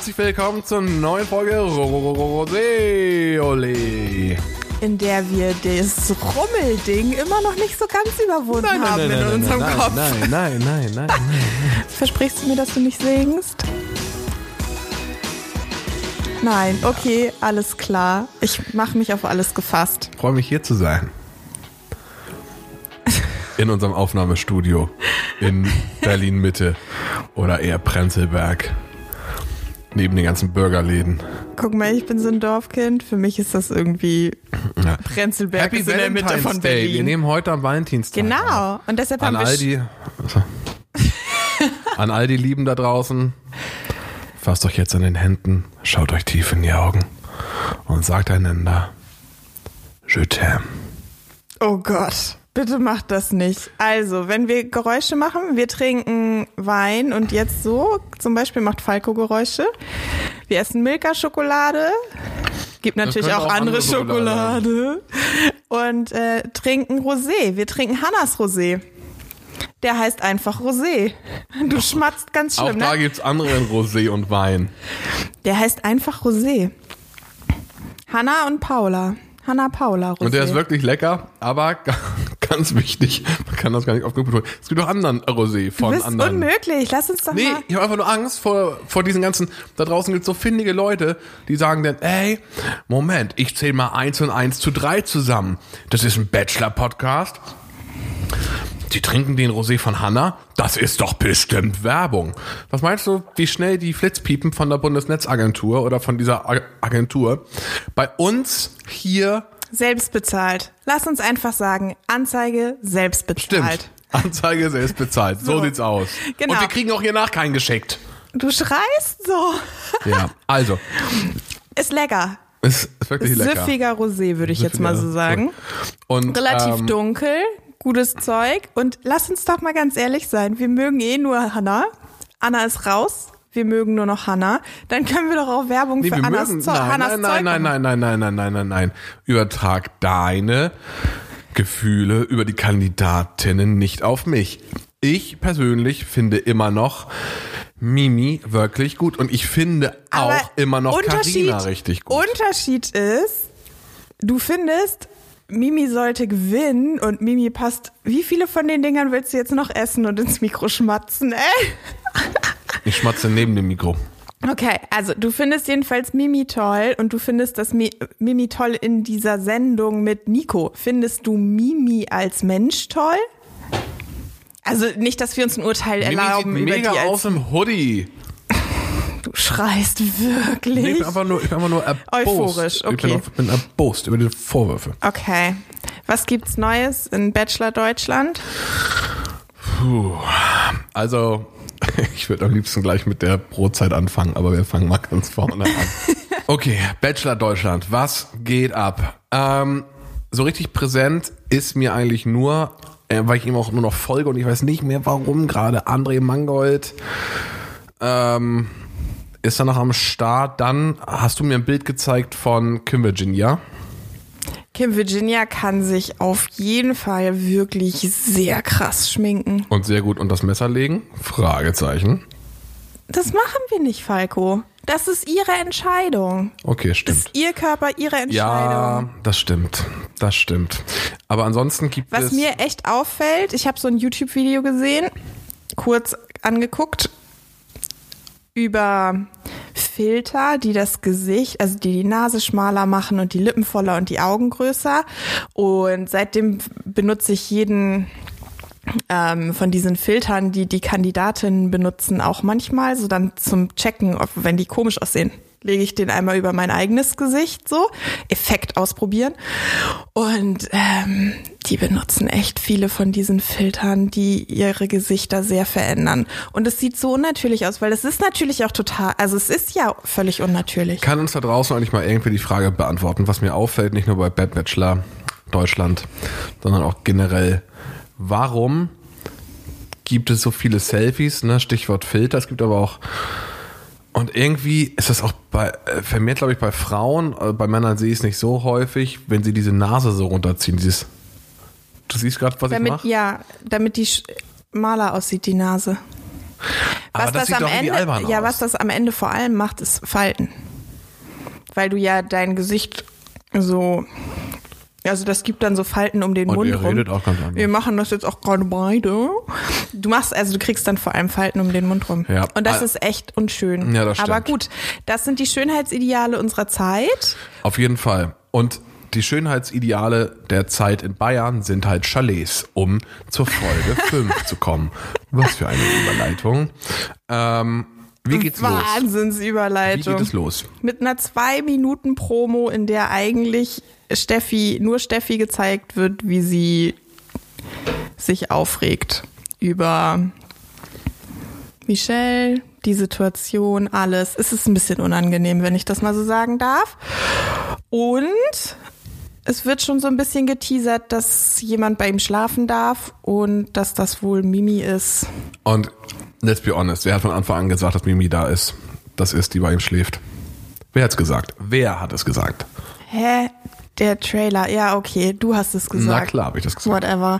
Herzlich willkommen zur neuen Folge Roseole. in der wir das Rummelding immer noch nicht so ganz überwunden haben in unserem nein, Kopf. Nein, nein, nein, nein, nein. Versprichst du mir, dass du nicht singst? Nein, okay, alles klar. Ich mache mich auf alles gefasst. Ich freue mich hier zu sein. In unserem Aufnahmestudio in Berlin Mitte oder eher Prenzlberg. Neben den ganzen Burgerläden. Guck mal, ich bin so ein Dorfkind. Für mich ist das irgendwie Ja. Prenzlberg Happy ist in der Mitte von Day. Wir Berlin. nehmen heute am Valentinstag. auf. Genau. Und deshalb An haben wir all die, an all die Lieben da draußen, fasst euch jetzt an den Händen, schaut euch tief in die Augen und sagt einander, Je t'aime. Oh Gott, bitte macht das nicht. Also, wenn wir Geräusche machen, wir trinken Wein und jetzt so, zum Beispiel macht Falco Geräusche. Wir essen Milka-Schokolade. Gibt natürlich auch, auch andere andere Schokolade. Und äh, trinken Rosé. Wir trinken Hannas Rosé. Der heißt einfach Rosé. Du schmatzt ganz Auch schlimm, da ne? gibt's andere in Rosé und Wein. Der heißt einfach Rosé. Hanna und Paula. Hanna Paula Rosé. Und der ist wirklich lecker, aber ganz wichtig, man kann das gar nicht oft genug betonen. Es gibt auch anderen Rosé du von bist anderen. unmöglich. Lass uns doch Nee, mal. ich habe einfach nur Angst vor, vor diesen ganzen, da draußen gibt es so findige Leute, die sagen dann, ey, Moment, ich zähle mal eins und eins zu drei zusammen. Das ist ein Bachelor-Podcast. Die trinken den Rosé von Hanna. Das ist doch bestimmt Werbung. Was meinst du, wie schnell die Flitzpiepen von der Bundesnetzagentur oder von dieser Ag- Agentur bei uns hier Selbst bezahlt. Lass uns einfach sagen, Anzeige selbst stimmt? bezahlt. Anzeige selbst bezahlt. So, So. sieht's aus. Genau. Und wir kriegen auch hier nach keinen geschickt. Du schreist so. Ja, also, Ist lecker. ist, ist wirklich lecker. Süffiger Rosé, würde ich jetzt mal so sagen. Und, Relativ ähm, dunkel, gutes Zeug. Und lass uns doch mal ganz ehrlich sein. Wir mögen eh nur Hanna. Anna ist raus. Wir mögen nur noch Hanna. Dann können wir doch auch Werbung Nee, für Annas mögen, Zeug, nein, Hannas nein, Zeug nein, nein, nein, nein, nein, nein, nein, nein. Übertrag deine Gefühle über die Kandidatinnen nicht auf mich. Ich persönlich finde immer noch Mimi wirklich gut und ich finde auch Aber immer noch Karina richtig gut. Unterschied ist, du findest, Mimi sollte gewinnen und Mimi passt. Wie viele von den Dingern willst du jetzt noch essen und ins Mikro schmatzen, ey? Ich schmatze neben dem Mikro. Okay, also du findest jedenfalls Mimi toll und du findest das Mi Mimi toll in dieser Sendung mit Nico. Findest du Mimi als Mensch toll? Also nicht, dass wir uns ein Urteil Mimi sieht erlauben die mega aus im Hoodie. Du schreist wirklich. Nee, ich bin einfach nur, ich bin einfach nur erbost. Euphorisch, Ich bin, okay. auf- bin erbost über die Vorwürfe. Okay. Was gibt's Neues in Bachelor Deutschland? Puh. Also, ich würde am liebsten gleich mit der Brotzeit anfangen, aber wir fangen mal ganz vorne an. Okay, Bachelor Deutschland, was geht ab? Ähm, so richtig präsent ist mir eigentlich nur, äh, weil ich ihm auch nur noch folge und ich weiß nicht mehr warum, gerade André Mangold ähm, ist da noch am Start. Dann hast du mir ein Bild gezeigt von Kim Virginia. Kim Virginia kann sich auf jeden Fall wirklich sehr krass schminken. Und sehr gut unter das Messer legen? Fragezeichen. Das machen wir nicht, Falco. Das ist ihre Entscheidung. Okay, Das stimmt. ist ihr Körper, ihre Entscheidung. Ja, das stimmt. Das stimmt. Aber ansonsten gibt Was es. mir echt auffällt, ich habe so ein YouTube-Video gesehen, kurz angeguckt, über Filter, die das Gesicht, also die die Nase schmaler machen und die Lippen voller und die Augen größer. Und seitdem benutze ich jeden ähm, von diesen Filtern, die die Kandidatinnen benutzen, auch manchmal, so dann zum Checken, ob, wenn die komisch aussehen, lege ich den einmal über mein eigenes Gesicht, so Effekt ausprobieren. Und ähm, die benutzen echt viele von diesen Filtern, die ihre Gesichter sehr verändern. Und es sieht so unnatürlich aus, weil es ist natürlich auch total, also es ist ja völlig unnatürlich. Kann uns da draußen eigentlich mal irgendwie die Frage beantworten, was mir auffällt, nicht nur bei Bad Bachelor Deutschland, sondern auch generell, warum gibt es so viele Selfies, ne? Stichwort Filter, es gibt aber auch und irgendwie ist das auch bei, äh, vermehrt, glaube ich, bei Frauen, äh, bei Männern sehe ich es nicht so häufig, wenn sie diese Nase so runterziehen, dieses, du siehst gerade, was ich Damit, mache? ja, damit die schmaler aussieht, die Nase. Aber Was das das, am Ende, ja, aus. was das am Ende vor allem macht, ist Falten. Weil du ja dein Gesicht so, also das gibt dann so Falten um den Und Mund ihr rum. redet auch ganz anders. Wir machen das jetzt auch gerade beide. Du machst, also du kriegst dann vor allem Falten um den Mund rum. Ja. Und das ist echt unschön. Ja, das Aber stimmt. gut, das sind die Schönheitsideale unserer Zeit. Auf jeden Fall. Und die Schönheitsideale der Zeit in Bayern sind halt Chalets, um zur Folge 5 zu kommen. Was für eine Überleitung. Ähm, wie geht's los? Wie Wahnsinnsüberleitung. geht es los? Mit einer zwei Minuten Promo, in der eigentlich Steffi, nur Steffi gezeigt wird, wie sie sich aufregt über Michelle, die Situation, alles. Es ist ein bisschen unangenehm, wenn ich das mal so sagen darf. Und es wird schon so ein bisschen geteasert, dass jemand bei ihm schlafen darf und dass das wohl Mimi ist. Und let's be honest, wer hat von Anfang an gesagt, dass Mimi da ist? Das ist, die bei ihm schläft. Wer hat's gesagt? Wer hat es gesagt? Hä? Der Trailer, ja, okay, du hast es gesagt. Na klar, habe ich das gesagt. Whatever.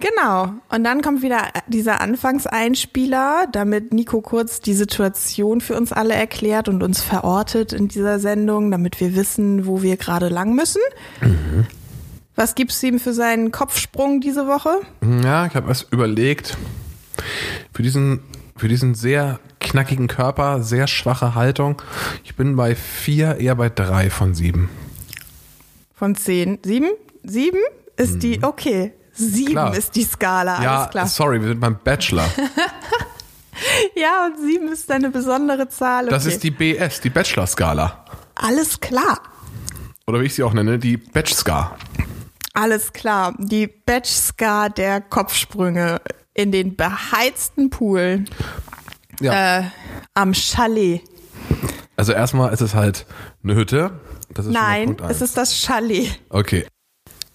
Genau. Und dann kommt wieder dieser Anfangseinspieler, damit Nico kurz die Situation für uns alle erklärt und uns verortet in dieser Sendung, damit wir wissen, wo wir gerade lang müssen. Mhm. Was gibt's ihm für seinen Kopfsprung diese Woche? Ja, ich habe erst überlegt, für diesen, für diesen sehr knackigen Körper, sehr schwache Haltung, ich bin bei vier, eher bei drei von sieben. Von zehn. Sieben? Sieben ist die, okay. Sieben Mhm. Klar. ist die Skala, ja, alles klar. sorry, wir sind beim Bachelor. Ja, und sieben ist eine besondere Zahl. Okay. Das ist die BS, die Bachelor-Skala. alles klar. Oder wie ich sie auch nenne, die Batch-Ska. Alles klar. Die Batch-Ska der Kopfsprünge in den beheizten Pool Ja. äh, am Chalet. Also erstmal ist es halt eine Hütte. Nein, es ist das Chalet. Okay.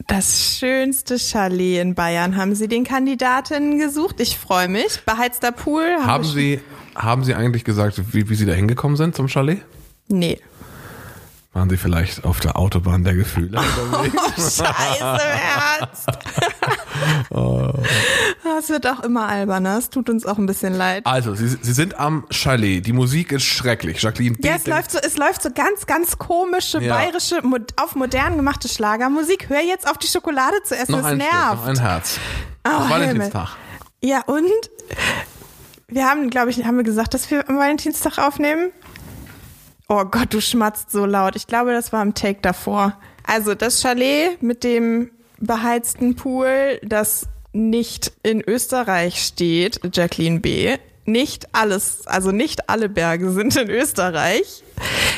Das schönste Chalet in Bayern. Haben Sie den Kandidatinnen gesucht? Ich freue mich. Beheizter Pool. Haben wir- Sie, haben Sie eigentlich gesagt, wie, wie Sie da hingekommen sind zum Chalet? Nee. Waren Sie vielleicht auf der Autobahn der Gefühle? Oh, scheiße, im Ernst. Das wird auch immer alberner. Es tut uns auch ein bisschen leid. Also, Sie, Sie sind am Chalet. Die Musik ist schrecklich. Jacqueline Ja, es läuft so, es läuft so ganz, ganz komische, Ja. bayerische, auf modern gemachte Schlagermusik. Hör jetzt auf die Schokolade zu essen, noch es ein Stück, nervt. noch ein Herz. Oh, Valentinstag. Ja, und? Wir haben, glaube ich, haben wir gesagt, dass wir am Valentinstag aufnehmen? Oh Gott, du schmatzt so laut. Ich glaube, das war im Take davor. Also das Chalet mit dem beheizten Pool, das nicht in Österreich steht, Jacqueline B. Nicht alles, also nicht alle Berge sind in Österreich.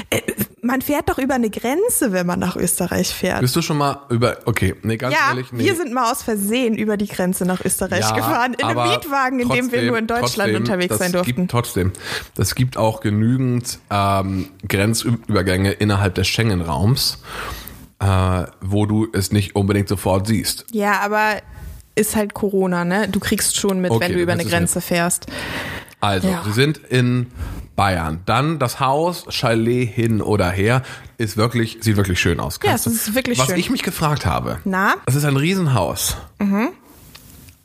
Äh, Man fährt doch über eine Grenze, wenn man nach Österreich fährt. Bist du schon mal über, okay, nee, ganz Ja, ehrlich, nee. wir sind mal aus Versehen über die Grenze nach Österreich Ja, gefahren, in einem Mietwagen, in dem wir trotzdem- nur in Deutschland trotzdem, unterwegs sein durften. Gibt, trotzdem, das gibt auch genügend ähm, Grenzübergänge innerhalb des Schengen-Raums, äh, wo du es nicht unbedingt sofort siehst. Ja, aber ist halt Corona, ne? Du kriegst schon mit, Okay, wenn du über eine Grenze fährst. Also, Ja. sie sind in Bayern. Dann das Haus, Chalet hin oder her, ist wirklich, sieht wirklich schön aus. Ja, es ist wirklich Was schön. ich mich gefragt habe, Na? es ist ein Riesenhaus. Mhm.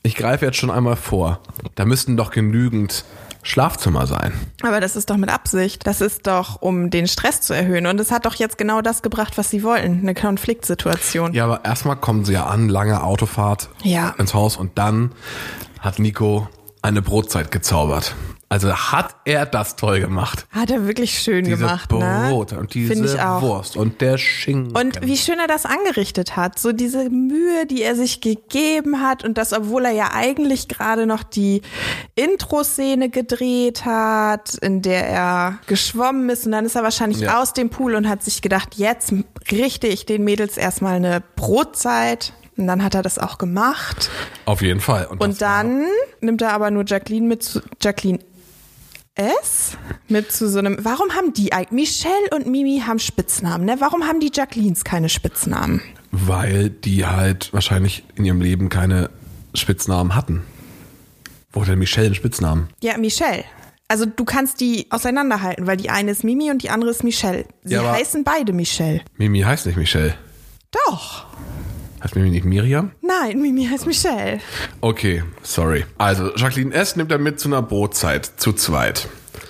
Ich greife jetzt schon einmal vor. Da müssten doch genügend Schlafzimmer sein. Aber das ist doch mit Absicht. Das ist doch, um den Stress zu erhöhen. Und es hat doch jetzt genau das gebracht, was sie wollten. Eine Konfliktsituation. Ja, aber erstmal kommen sie ja an, lange Autofahrt Ja. ins Haus und dann hat Nico eine Brotzeit gezaubert. Also hat er das toll gemacht. Hat er wirklich schön Diese gemacht, Brot ne? und diese. Wurst und der Schinken. Und wie schön er das angerichtet hat. So diese Mühe, die er sich gegeben hat und das, obwohl er ja eigentlich gerade noch die Intro-Szene gedreht hat, in der er geschwommen ist und dann ist er wahrscheinlich Ja. aus dem Pool und hat sich gedacht, jetzt richte ich den Mädels erstmal eine Brotzeit. Und dann hat er das auch gemacht. Auf jeden Fall. das Und dann nimmt er aber nur Jacqueline mit zu, Jacqueline S mit zu so einem, warum haben die eigentlich, Michelle und Mimi haben Spitznamen, ne? Warum haben die Jacquelines keine Spitznamen? Weil die halt wahrscheinlich in ihrem Leben keine Spitznamen hatten. Wo hat denn Michelle einen Spitznamen? Ja, Michelle. Also du kannst die auseinanderhalten, weil die eine ist Mimi und die andere ist Michelle. Sie Ja, aber- heißen beide Michelle. Mimi heißt nicht Michelle. Doch. Heißt Mimi nicht Miriam? Nein, Mimi heißt Michelle. Okay, sorry. Also, Jacqueline S. nimmt er mit zu einer Brotzeit, zu zweit.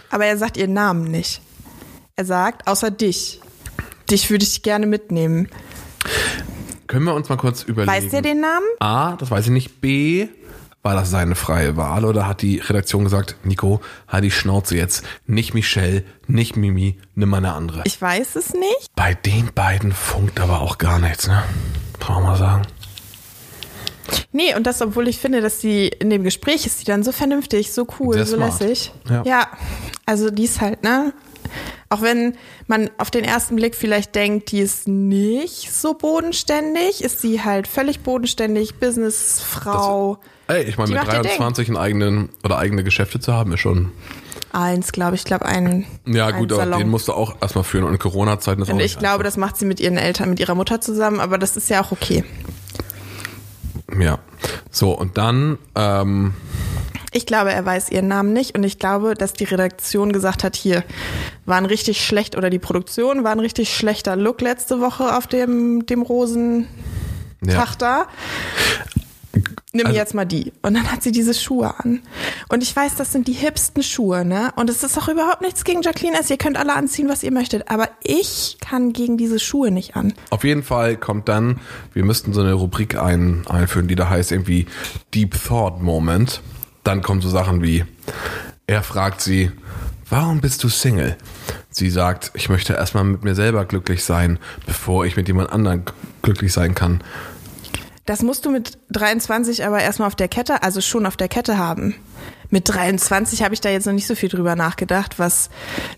Aber er sagt ihren Namen nicht. Er sagt, außer dich. Dich würde ich gerne mitnehmen. Können wir uns mal kurz überlegen. Weiß der den Namen? A, das weiß ich nicht. B, war das seine freie Wahl oder hat die Redaktion gesagt, Nico, halt die Schnauze jetzt. Nicht Michelle, nicht Mimi, nimm mal eine andere. Ich weiß es nicht. Bei den beiden funkt aber auch gar nichts, ne? Brauchen wir sagen. Nee, und das, obwohl ich finde, dass sie in dem Gespräch ist, sie dann so vernünftig, so cool, so smart. lässig. Ja. ja, also die ist halt, ne? Auch wenn man auf den ersten Blick vielleicht denkt, die ist nicht so bodenständig, ist sie halt völlig bodenständig, Businessfrau. Ey, ich meine, Die mit macht ihr 23 einen eigenen oder eigene Geschäfte zu haben, ist schon. Eins, glaube ich, glaube ein. Ja, gut, aber Salon. den musst du auch erstmal führen und in Corona-Zeiten ist auch Und nicht ich glaube, das macht sie mit ihren Eltern, mit ihrer Mutter zusammen, aber das ist ja auch okay. einfach. Ja. So, und dann, ähm, Ich glaube, er weiß ihren Namen nicht und ich glaube, dass die Redaktion gesagt hat, hier war ein richtig schlecht oder die Produktion war ein richtig schlechter Look letzte Woche auf dem, dem Rosen ja. Da. Nimm Also- jetzt mal die. Und dann hat sie diese Schuhe an. Und ich weiß, das sind die hipsten Schuhe, ne? Und es ist auch überhaupt nichts gegen Jacqueline S. Ihr könnt alle anziehen, was ihr möchtet. Aber ich kann gegen diese Schuhe nicht an. Auf jeden Fall kommt dann, wir müssten so eine Rubrik ein, einführen, die da heißt irgendwie Deep Thought Moment. Dann kommen so Sachen wie, er fragt sie, warum bist du Single? Sie sagt, ich möchte erstmal mit mir selber glücklich sein, bevor ich mit jemand anderem glücklich sein kann. Das musst du mit 23 aber erstmal auf der Kette, also schon auf der Kette haben. Mit 23 habe ich da jetzt noch nicht so viel drüber nachgedacht, was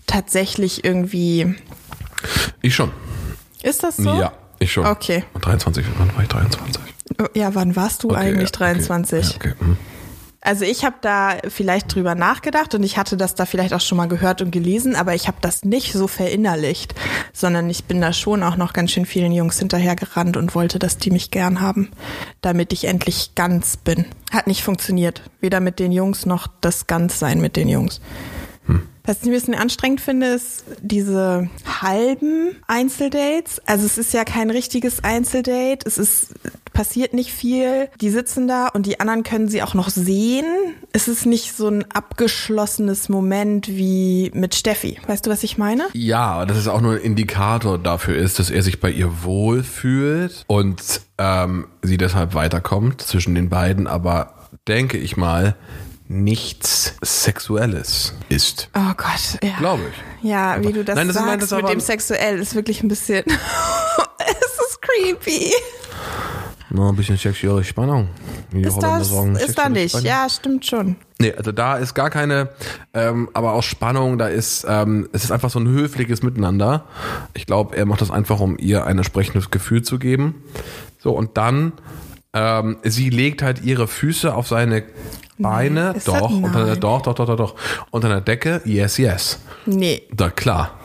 tatsächlich irgendwie. Ich schon. Ist das so? Ja, ich schon. Okay. 23, wann war ich 23? Ja, wann warst du Okay, eigentlich ja, 23? Okay, ja, okay. hm. Also ich habe da vielleicht drüber nachgedacht und ich hatte das da vielleicht auch schon mal gehört und gelesen, aber ich habe das nicht so verinnerlicht, sondern ich bin da schon auch noch ganz schön vielen Jungs hinterhergerannt und wollte, dass die mich gern haben, damit ich endlich ganz bin. Hat nicht funktioniert, weder mit den Jungs noch das Ganzsein mit den Jungs. Was ich ein bisschen anstrengend finde, ist diese halben Einzeldates. Also es ist ja kein richtiges Einzeldate. Es ist passiert nicht viel. Die sitzen da und die anderen können sie auch noch sehen. Es ist nicht so ein abgeschlossenes Moment wie mit Steffi. Weißt du, was ich meine? Ja, aber das ist auch nur ein Indikator dafür ist, dass er sich bei ihr wohlfühlt und ähm, sie deshalb weiterkommt zwischen den beiden, aber denke ich mal, nichts Sexuelles ist. Oh Gott, ja. Glaube ich. Ja, wie du das Nein, das ist- sagst nein, das ist mit aber- dem sexuell ist wirklich ein bisschen. es ist creepy. Noch ein bisschen sexuelle Spannung. die Ist Holländer das? sagen, Ist da nicht? Spannung. Ja, stimmt schon. Nee, also da ist gar keine, ähm, aber auch Spannung, da ist, ähm, es ist einfach so ein höfliches Miteinander. Ich glaube, er macht das einfach, um ihr ein entsprechendes Gefühl zu geben. So, und dann, ähm, sie legt halt ihre Füße auf seine Beine, das- doch, unter der, nein. doch, doch, doch, doch, doch, unter der Decke, yes, yes. Nee, Da, klar.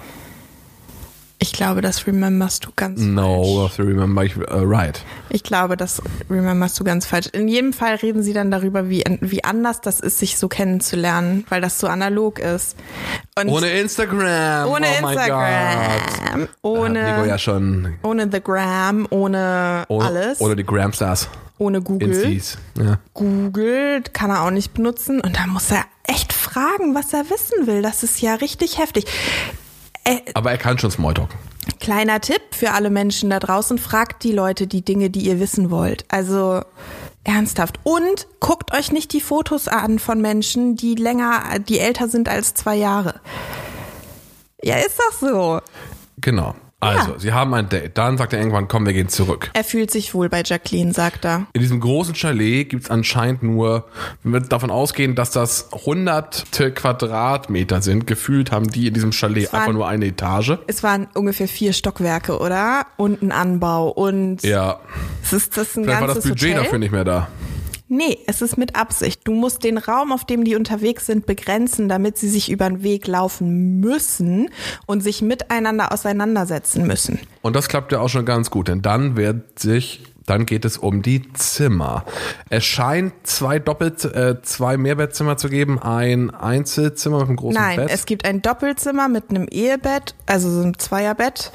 Ich glaube, das rememberst du ganz falsch. No, have to remember, ich, uh, right. Ich glaube, das rememberst du ganz falsch. In jedem Fall reden sie dann darüber, wie, wie anders das ist, sich so kennenzulernen, weil das so analog ist. Und Ohne Instagram. ohne oh. Instagram, ohne, Nico ja schon, ohne The Gram, ohne ohne, alles, oder die Gramstars. ohne Google. Ja. Google kann er auch nicht benutzen und da muss er echt fragen, was er wissen will. Das ist ja richtig heftig. Äh, Aber er kann schon Smalltalk. Kleiner Tipp für alle Menschen da draußen, fragt die Leute die Dinge, die ihr wissen wollt. Also ernsthaft. Und guckt euch nicht die Fotos an von Menschen, die länger, die älter sind als zwei Jahre. Ja, ist doch so. Genau. Also, Ja. sie haben ein Date. Dann sagt er irgendwann, komm, wir gehen zurück. Er fühlt sich wohl bei Jacqueline, sagt er. In diesem großen Chalet gibt's anscheinend nur, wenn wir davon ausgehen, dass das hunderte Quadratmeter sind, gefühlt haben die in diesem Chalet waren- einfach nur eine Etage. Es waren ungefähr vier Stockwerke, oder? Und ein Anbau. Und Ja, es ist das ein vielleicht war das ganzes Budget Hotel? dafür nicht mehr da. Nee, es ist mit Absicht. Du musst den Raum, auf dem die unterwegs sind, begrenzen, damit sie sich über den Weg laufen müssen und sich miteinander auseinandersetzen müssen. Und das klappt ja auch schon ganz gut, denn dann wird sich Dann geht es um die Zimmer. Es scheint zwei Doppelt, äh, zwei Mehrbettzimmer zu geben, ein Einzelzimmer mit einem großen Nein, Bett. es gibt ein Doppelzimmer mit einem Ehebett, also so ein Zweierbett,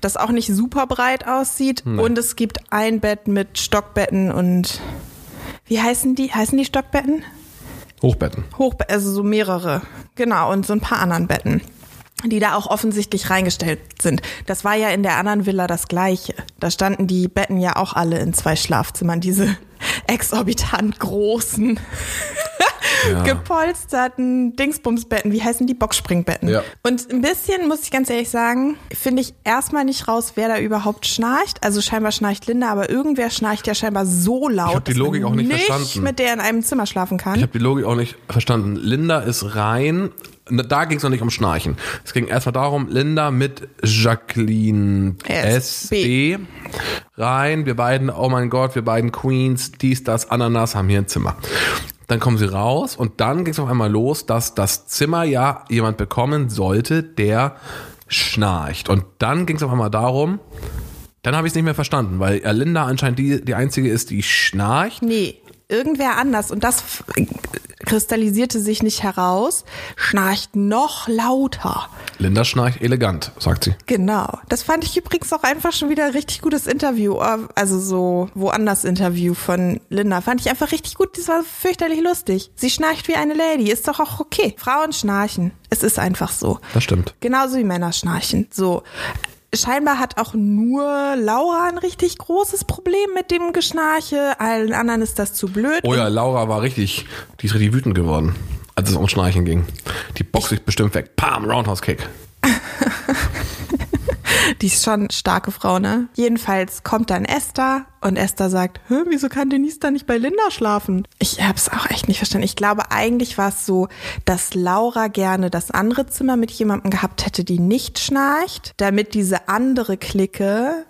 das auch nicht super breit aussieht. Und es gibt ein Bett mit Stockbetten und wie heißen die? Heißen die Stockbetten? Hochbetten. Hoch, also so mehrere. Genau, und so ein paar anderen Betten, die da auch offensichtlich reingestellt sind. Das war ja in der anderen Villa das gleiche. Da standen die Betten ja auch alle in zwei Schlafzimmern, diese exorbitant großen, Ja. gepolsterten Dingsbumsbetten. Wie heißen die? Boxspringbetten. Ja. Und ein bisschen, muss ich ganz ehrlich sagen, finde ich erstmal nicht raus, wer da überhaupt schnarcht. Also scheinbar schnarcht Linda, aber irgendwer schnarcht ja scheinbar so laut, hab die Logik auch nicht nicht verstanden. mit der in einem Zimmer schlafen kann. Ich habe die Logik auch nicht verstanden. Linda ist rein. Da ging es noch nicht um Schnarchen. Es ging erstmal darum, Linda mit Jacqueline. SB rein. Wir beiden, oh mein Gott, wir beiden Queens, dies, das, Ananas haben hier ein Zimmer. Dann kommen sie raus und dann ging es auf einmal los, dass das Zimmer ja jemand bekommen sollte, der schnarcht. Und dann ging es auf einmal darum, dann habe ich es nicht mehr verstanden, weil äh, Linda anscheinend die, die einzige ist, die schnarcht. Nee, irgendwer anders. Und das kristallisierte sich nicht heraus, schnarcht noch lauter. Linda schnarcht elegant, sagt sie. Genau. Das fand ich übrigens auch einfach schon wieder ein richtig gutes Interview. äh, Also so woanders Interview von Linda. Fand ich einfach richtig gut. Das war fürchterlich lustig. Sie schnarcht wie eine Lady. Ist doch auch okay. Frauen schnarchen. Es ist einfach so. Das stimmt. Genauso wie Männer schnarchen. So. Scheinbar hat auch nur Laura ein richtig großes Problem mit dem Geschnarche. Allen anderen ist das zu blöd. Oh ja, Laura war richtig, die ist richtig wütend geworden, als es um Schnarchen ging. Die boxt sich bestimmt weg. Pam, Roundhouse Kick. Die ist schon starke Frau, ne? Jedenfalls kommt dann Esther und Esther sagt, Hä, wieso kann Denise da nicht bei Linda schlafen? Ich hab's auch echt nicht verstanden. Ich glaube, eigentlich war es so, dass Laura gerne das andere Zimmer mit jemandem gehabt hätte, die nicht schnarcht, damit diese andere Clique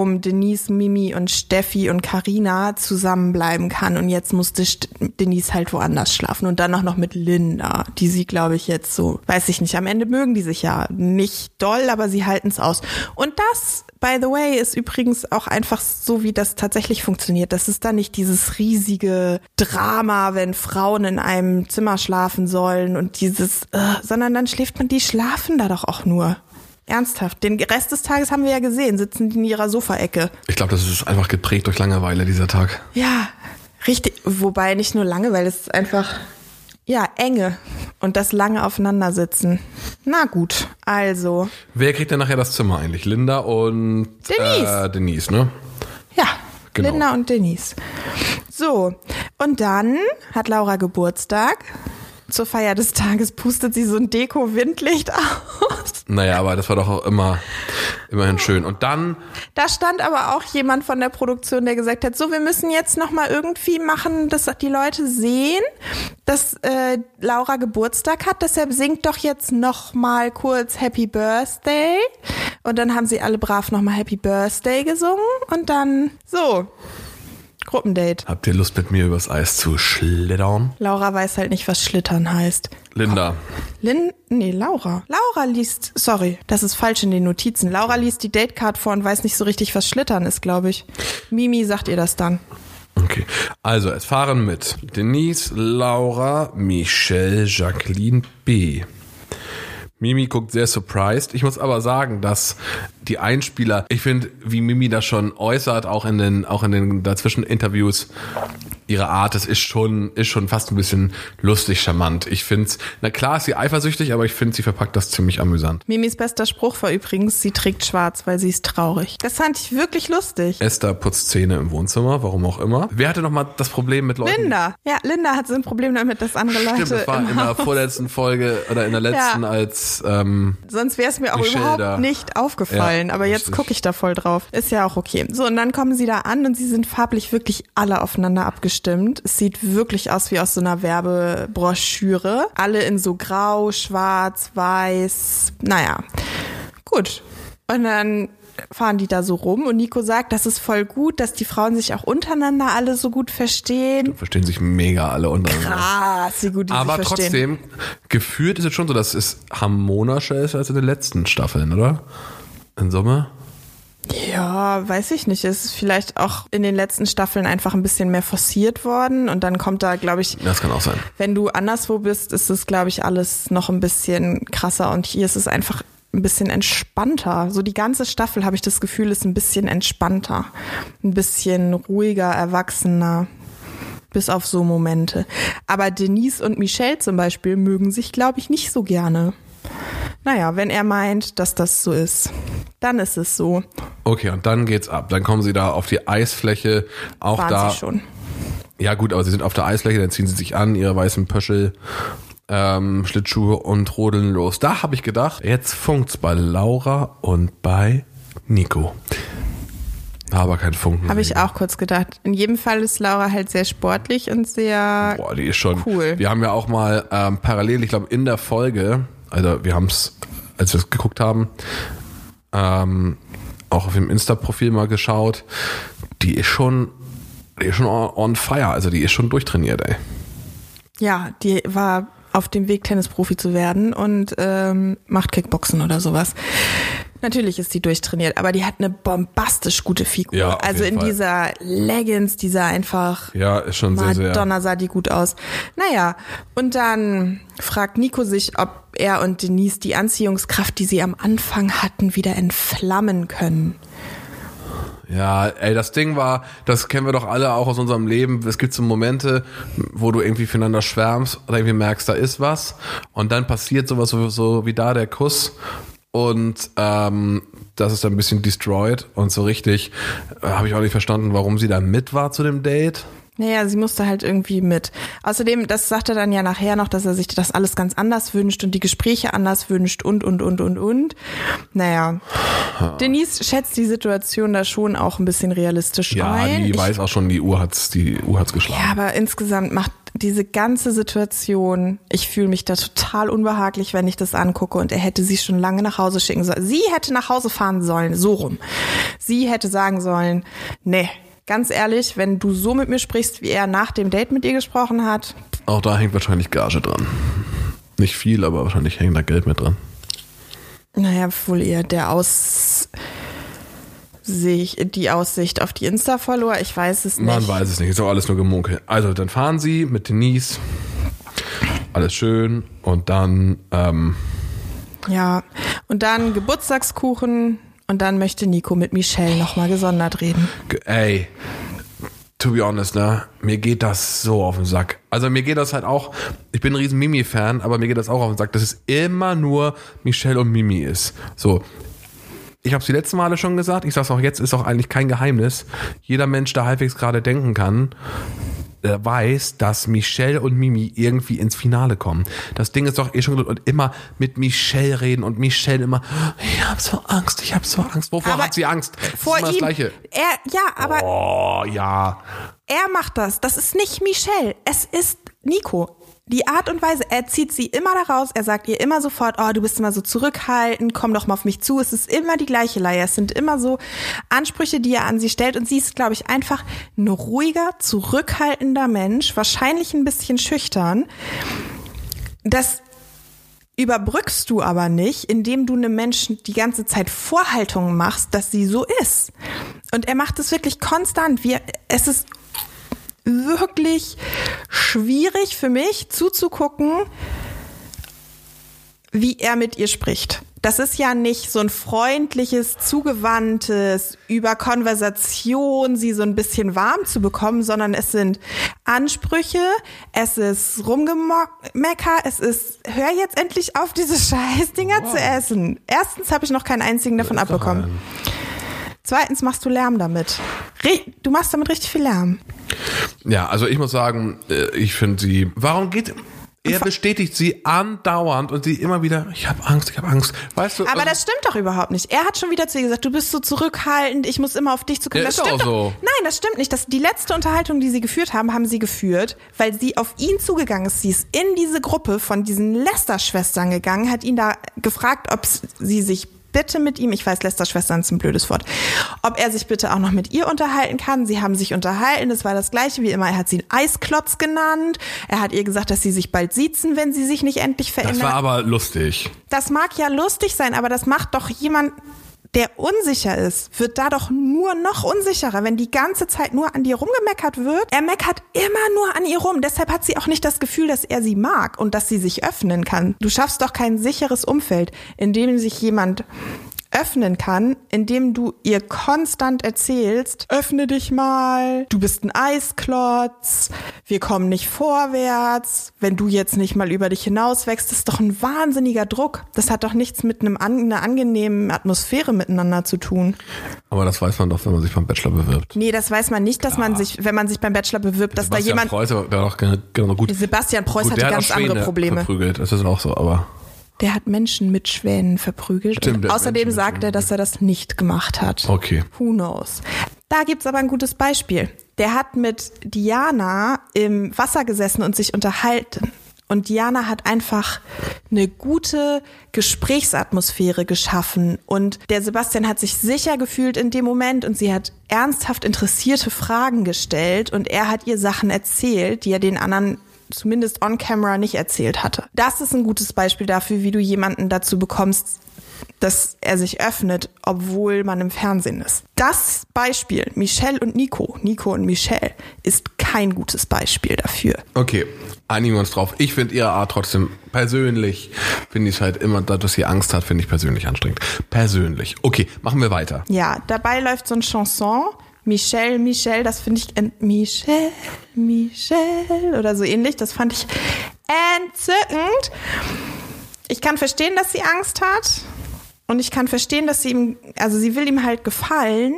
um Denise, Mimi und Steffi und Karina zusammenbleiben kann. Und jetzt musste St Denise halt woanders schlafen. Und dann auch noch mit Linda, die sie, glaube ich, jetzt so, weiß ich nicht, am Ende mögen die sich ja nicht doll, aber sie halten es aus. Und das, by the way, ist übrigens auch einfach so, wie das tatsächlich funktioniert. Das ist dann nicht dieses riesige Drama, wenn Frauen in einem Zimmer schlafen sollen und dieses, äh, sondern dann schläft man, die schlafen da doch auch nur. Ernsthaft. Den Rest des Tages haben wir ja gesehen, sitzen die in ihrer Sofaecke. Ich glaube, das ist einfach geprägt durch Langeweile, dieser Tag. Ja, richtig. Wobei nicht nur Langeweile, es ist einfach, ja, Enge. Und das lange aufeinandersitzen. Na gut, also, Wer kriegt denn nachher das Zimmer eigentlich? Linda und Denise. Äh, Denise, ne? ja, Genau. Linda und Denise. So, und dann hat Laura Geburtstag. Zur Feier des Tages pustet sie so ein Deko-Windlicht aus. Naja, aber das war doch auch immer, immerhin schön. Und dann, Da stand aber auch jemand von der Produktion, der gesagt hat, so, wir müssen jetzt noch mal irgendwie machen, dass die Leute sehen, dass äh, Laura Geburtstag hat. Deshalb singt doch jetzt noch mal kurz Happy Birthday. Und dann haben sie alle brav noch mal Happy Birthday gesungen. Und dann so, Gruppendate. habt ihr Lust mit mir übers Eis zu schlittern? Laura weiß halt nicht, was Schlittern heißt. Linda. Lin, nee, Laura. Laura liest, sorry, das ist falsch in den Notizen. Laura liest die Datecard vor und weiß nicht so richtig, was Schlittern ist, glaube ich. Mimi sagt ihr das dann. Okay. Also, es fahren mit Denise, Laura, Michelle, Jacqueline B. Mimi guckt sehr surprised. Ich muss aber sagen, dass die Einspieler, ich finde, wie Mimi das schon äußert, auch in den, auch in den dazwischen Interviews, ihre Art, das ist schon, ist schon fast ein bisschen lustig charmant. Ich finde na klar ist sie eifersüchtig, aber ich finde, sie verpackt das ziemlich amüsant. Mimis bester Spruch war übrigens, sie trägt schwarz, weil sie ist traurig. Das fand ich wirklich lustig. Esther putzt Zähne im Wohnzimmer, warum auch immer. Wer hatte nochmal das Problem mit Leuten? Linda. Ja, Linda hat so ein Problem damit, dass andere Leute. Stimmt, das war in der vorletzten Folge oder in der letzten, Ja. als ähm, Sonst wäre es mir auch Michelle überhaupt nicht aufgefallen. Ja, aber jetzt richtig. gucke ich da voll drauf. Ist ja auch okay. So, und dann kommen sie da an und sie sind farblich wirklich alle aufeinander abgestimmt. Es sieht wirklich aus wie aus so einer Werbebroschüre. Alle in so grau, schwarz, weiß. Naja, gut. Und dann fahren die da so rum und Nico sagt, das ist voll gut, dass die Frauen sich auch untereinander alle so gut verstehen. verstehen sich mega alle untereinander. Krass, wie gut die Aber sich verstehen. trotzdem, gefühlt ist es schon so, dass es harmonischer ist als in den letzten Staffeln, oder? In Summe? Ja, weiß ich nicht. Es ist vielleicht auch in den letzten Staffeln einfach ein bisschen mehr forciert worden und dann kommt da, glaube ich, Das kann auch sein. wenn du anderswo bist, ist es, glaube ich, alles noch ein bisschen krasser und hier ist es einfach ein bisschen entspannter. So die ganze Staffel habe ich das Gefühl, ist ein bisschen entspannter, ein bisschen ruhiger, erwachsener. Bis auf so Momente. Aber Denise und Michelle zum Beispiel mögen sich, glaube ich, nicht so gerne. Naja, wenn er meint, dass das so ist, dann ist es so. Okay, und dann geht's ab. Dann kommen sie da auf die Eisfläche. Auch Waren da. sie schon. Ja gut, aber sie sind auf der Eisfläche, dann ziehen sie sich an, ihre weißen Pöschel, ähm, Schlittschuhe und rodeln los. Da habe ich gedacht, jetzt funkt's bei Laura und bei Nico. Aber kein Funken. Habe ich auch kurz gedacht. In jedem Fall ist Laura halt sehr sportlich und sehr. Boah, die ist schon Cool. Wir haben ja auch mal ähm, parallel, ich glaube in der Folge, also wir haben es, als wir es geguckt haben, ähm, auch auf dem Insta-Profil mal geschaut. Die ist schon, die ist schon on, fire, also die ist schon durchtrainiert, ey. Ja, die war auf dem Weg, Tennisprofi zu werden und ähm, macht Kickboxen oder sowas. Natürlich ist die durchtrainiert, aber die hat eine bombastisch gute Figur. Ja, also in Fall. dieser Leggings, die sah einfach Ja, ist schon sehr, sehr. Madonna sah die gut aus. Naja, und dann fragt Nico sich, ob er und Denise die Anziehungskraft, die sie am Anfang hatten, wieder entflammen können. Ja, ey, das Ding war, das kennen wir doch alle auch aus unserem Leben. Es gibt so Momente, wo du irgendwie füreinander schwärmst oder irgendwie merkst, da ist was. Und dann passiert sowas so, so wie da der Kuss. Und ähm, das ist dann ein bisschen destroyed. Und so richtig äh, habe ich auch nicht verstanden, warum sie da mit war zu dem Date. Naja, sie musste halt irgendwie mit. Außerdem, das sagt er dann ja nachher noch, dass er sich das alles ganz anders wünscht und die Gespräche anders wünscht und, und, und, und, und. Naja. Denise schätzt die Situation da schon auch ein bisschen realistisch Ja, ein. die Ich- weiß auch schon, die Uhr hat's, die Uhr hat's geschlagen. ja, aber insgesamt macht diese ganze Situation, ich fühle mich da total unbehaglich, wenn ich das angucke und er hätte sie schon lange nach Hause schicken sollen. Sie hätte nach Hause fahren sollen, so rum. Sie hätte sagen sollen, nee, ganz ehrlich, wenn du so mit mir sprichst, wie er nach dem Date mit ihr gesprochen hat, Auch da hängt wahrscheinlich Gage dran. Nicht viel, aber wahrscheinlich hängt da Geld mit dran. naja, wohl eher der Aus sich, die Aussicht auf die Insta-Follower, ich weiß es nicht. Man weiß es nicht, ist auch alles nur Gemunkel. Also dann fahren sie mit Denise, alles schön und dann, ähm, Ja, und dann Geburtstagskuchen und dann möchte Nico mit Michelle nochmal gesondert reden. ey, to be honest, ne, mir geht das so auf den Sack. Also mir geht das halt auch, ich bin ein riesen Mimi-Fan, aber mir geht das auch auf den Sack, dass es immer nur Michelle und Mimi ist. So. Ich habe es die letzten Male schon gesagt, ich sag's auch jetzt, ist auch eigentlich kein Geheimnis. Jeder Mensch, der halbwegs gerade denken kann, weiß, dass Michelle und Mimi irgendwie ins Finale kommen. Das Ding ist doch eh schon und immer mit Michelle reden und Michelle immer, ich hab so Angst, ich hab so Angst. Wovor Aber hat sie Angst? Das Vor ist immer ihm. das Gleiche. Er, ja, aber Oh, ja. er macht das. Das ist nicht Michelle. Es ist Nico. Die Art und Weise, er zieht sie immer da raus, er sagt ihr immer sofort, oh, du bist immer so zurückhaltend, komm doch mal auf mich zu. Es ist immer die gleiche Leier. Es sind immer so Ansprüche, die er an sie stellt. Und sie ist, glaube ich, einfach ein ruhiger, zurückhaltender Mensch, wahrscheinlich ein bisschen schüchtern. Das überbrückst du aber nicht, indem du einem Menschen die ganze Zeit Vorhaltungen machst, dass sie so ist. Und er macht es wirklich konstant. Wir, es ist wirklich schwierig für mich zuzugucken, wie er mit ihr spricht. Das ist ja nicht so ein freundliches, zugewandtes, über Konversation sie so ein bisschen warm zu bekommen, sondern es sind Ansprüche, es ist Rumgemecker, es ist, hör jetzt endlich auf, diese Scheißdinger zu essen. Erstens habe ich noch keinen einzigen davon abbekommen. Zweitens machst du Lärm damit. Du machst damit richtig viel Lärm. Ja, also ich muss sagen, äh, ich finde sie. Warum geht. Er bestätigt sie andauernd und sie immer wieder, ich habe Angst, ich habe Angst. Weißt du? Aber also- das stimmt doch überhaupt nicht. Er hat schon wieder zu ihr gesagt, du bist so zurückhaltend, ich muss immer auf dich zukommen. Ja, das ist stimmt auch so. Nein, das stimmt nicht. Das, die letzte Unterhaltung, die sie geführt haben, haben sie geführt, weil sie auf ihn zugegangen ist. Sie ist in diese Gruppe von diesen Lester-Schwestern gegangen, hat ihn da gefragt, ob sie sich bitte mit ihm, ich weiß, Lester-Schwestern ist ein blödes Wort, ob er sich bitte auch noch mit ihr unterhalten kann. Sie haben sich unterhalten, es war das gleiche wie immer. Er hat sie einen Eisklotz genannt. Er hat ihr gesagt, dass sie sich bald siezen, wenn sie sich nicht endlich verändern. das war aber lustig. Das mag ja lustig sein, aber das macht doch jemand der unsicher ist, wird da doch nur noch unsicherer, wenn die ganze Zeit nur an dir rumgemeckert wird. Er meckert immer nur an ihr rum. Deshalb hat sie auch nicht das Gefühl, dass er sie mag und dass sie sich öffnen kann. Du schaffst doch kein sicheres Umfeld, in dem sich jemand öffnen kann, indem du ihr konstant erzählst, öffne dich mal, du bist ein Eisklotz, wir kommen nicht vorwärts, wenn du jetzt nicht mal über dich hinaus wächst, das ist doch ein wahnsinniger Druck. Das hat doch nichts mit einem einer angenehmen Atmosphäre miteinander zu tun. Aber das weiß man doch, wenn man sich beim Bachelor bewirbt. Nee, das weiß man nicht, dass man sich, wenn man sich beim Bachelor bewirbt, dass Sebastian da jemand. Preuß, der doch genau gut. Sebastian Preuß gut, hatte ganz andere Probleme. Verprügelt. Das ist auch so, aber. Der hat Menschen mit Schwänen verprügelt. Stimmt, außerdem sagt er, dass er das nicht gemacht hat. Okay. Who knows? Da gibt's aber ein gutes Beispiel. Der hat mit Diana im Wasser gesessen und sich unterhalten. Und Diana hat einfach eine gute Gesprächsatmosphäre geschaffen. Und der Sebastian hat sich sicher gefühlt in dem Moment und sie hat ernsthaft interessierte Fragen gestellt und er hat ihr Sachen erzählt, die er den anderen zumindest on camera nicht erzählt hatte. Das ist ein gutes Beispiel dafür, wie du jemanden dazu bekommst, dass er sich öffnet, obwohl man im Fernsehen ist. Das Beispiel, Michelle und Nico, Nico und Michelle, ist kein gutes Beispiel dafür. Okay, einigen wir uns drauf. Ich finde ihre Art trotzdem persönlich, finde ich halt immer, dass sie Angst hat, finde ich persönlich anstrengend. Persönlich. Okay, machen wir weiter. Ja, dabei läuft so ein Chanson. Michelle, Michelle, das finde ich, ent Michelle, Michelle oder so ähnlich, das fand ich entzückend. Ich kann verstehen, dass sie Angst hat. Und ich kann verstehen, dass sie ihm, also sie will ihm halt gefallen.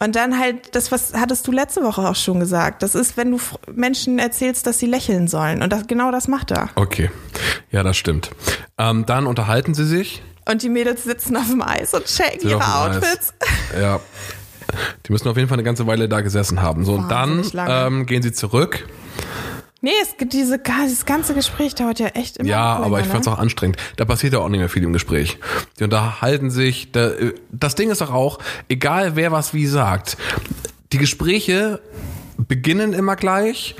Und dann halt, das, was hattest du letzte Woche auch schon gesagt. Das ist, wenn du Menschen erzählst, dass sie lächeln sollen. Und das, genau das macht er. Okay. Ja, das stimmt. Ähm, dann unterhalten sie sich. Und die Mädels sitzen auf dem Eis und checken ihre dem Eis. Outfits. Ja. Die müssen auf jeden Fall eine ganze Weile da gesessen haben. So, und dann Wahnsinnig lange. ähm, gehen sie zurück. Nee, es gibt diese, dieses ganze Gespräch dauert ja echt immer Ja, länger, aber ich ne? fand's auch anstrengend. Da passiert ja auch nicht mehr viel im Gespräch. Die unterhalten sich. Da, äh, das Ding ist doch auch, egal wer was wie sagt, die Gespräche beginnen immer gleich.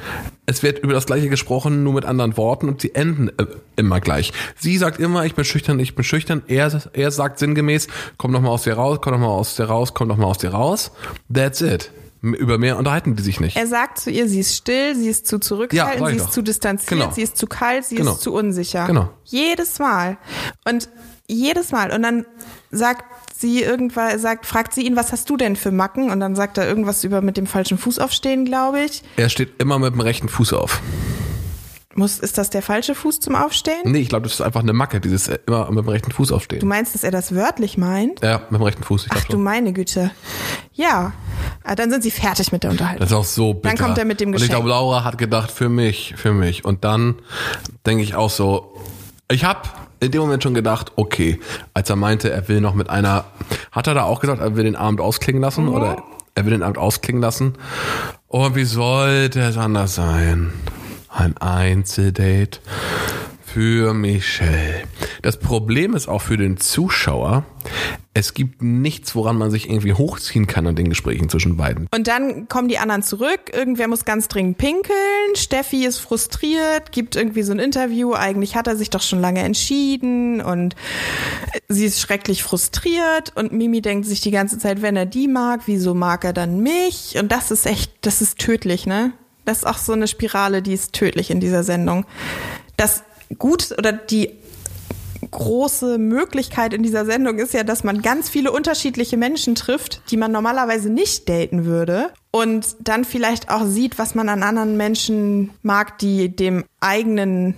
Es wird über das Gleiche gesprochen, nur mit anderen Worten und sie enden äh, immer gleich. Sie sagt immer, ich bin schüchtern, ich bin schüchtern. Er, er sagt sinngemäß, komm doch mal aus dir raus, komm doch mal aus dir raus, komm doch mal aus dir raus. That's it. Über mehr unterhalten die sich nicht. Er sagt zu ihr, sie ist still, sie ist zu Ja, zurückhaltend, ich sie doch. ist zu distanziert, Genau. sie ist zu kalt, sie Genau. ist zu unsicher. Genau. Jedes Mal. Und jedes Mal. Und dann sagt sie irgendwann, sagt, fragt sie ihn, was hast du denn für Macken? Und dann sagt er irgendwas über mit dem falschen Fuß aufstehen, glaube ich. Er steht immer mit dem rechten Fuß auf. Muss, ist das der falsche Fuß zum Aufstehen? Nee, ich glaube, das ist einfach eine Macke, dieses immer mit dem rechten Fuß aufstehen. Du meinst, dass er das wörtlich meint? Ja, mit dem rechten Fuß. Ich Ach du schon. meine Güte. Ja. Ah, Dann sind sie fertig mit der Unterhaltung. Das ist auch so bitter. Dann kommt er mit dem Und ich Geschenk. glaube, Laura hat gedacht, für mich, für mich. Und dann denke ich auch so, ich habe in dem Moment schon gedacht, okay, als er meinte, er will noch mit einer, hat er da auch gesagt, er will den Abend ausklingen lassen Mhm. oder er will den Abend ausklingen lassen? Und wie sollte es anders sein? Ein Einzeldate für Michelle. Das Problem ist auch für den Zuschauer, es gibt nichts, woran man sich irgendwie hochziehen kann an den Gesprächen zwischen beiden. Und dann kommen die anderen zurück, irgendwer muss ganz dringend pinkeln, Steffi ist frustriert, gibt irgendwie so ein Interview, eigentlich hat er sich doch schon lange entschieden und sie ist schrecklich frustriert und Mimi denkt sich die ganze Zeit, wenn er die mag, wieso mag er dann mich? Und das ist echt, das ist tödlich, ne? Das ist auch so eine Spirale, die ist tödlich in dieser Sendung. Das gut oder die große Möglichkeit in dieser Sendung ist ja, dass man ganz viele unterschiedliche Menschen trifft, die man normalerweise nicht daten würde und dann vielleicht auch sieht, was man an anderen Menschen mag, die dem eigenen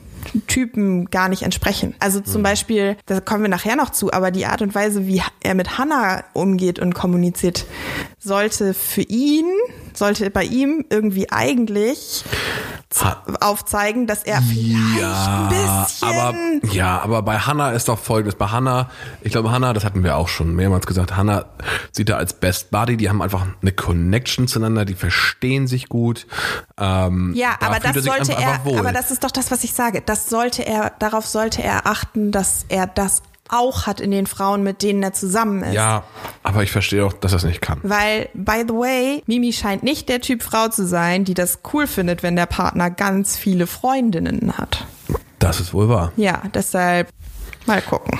Typen gar nicht entsprechen. Also zum Beispiel, da kommen wir nachher noch zu, aber die Art und Weise, wie er mit Hannah umgeht und kommuniziert, sollte für ihn, sollte bei ihm irgendwie eigentlich aufzeigen, dass er vielleicht ein bisschen aber ja, aber bei Hannah ist doch folgendes. Bei Hannah, ich glaube Hannah, das hatten wir auch schon mehrmals gesagt, Hannah sieht er als Best Buddy, die haben einfach eine Connection zueinander, die verstehen sich gut. Ähm, Ja, da aber das sollte er, wohl. aber das ist doch das, was ich sage. Das sollte er, darauf sollte er achten, dass er das auch hat in den Frauen, mit denen er zusammen ist. ja, aber ich verstehe auch, dass er es nicht kann. Weil, by the way, Mimi scheint nicht der Typ Frau zu sein, die das cool findet, wenn der Partner ganz viele Freundinnen hat. Das ist wohl wahr. Ja, deshalb mal gucken.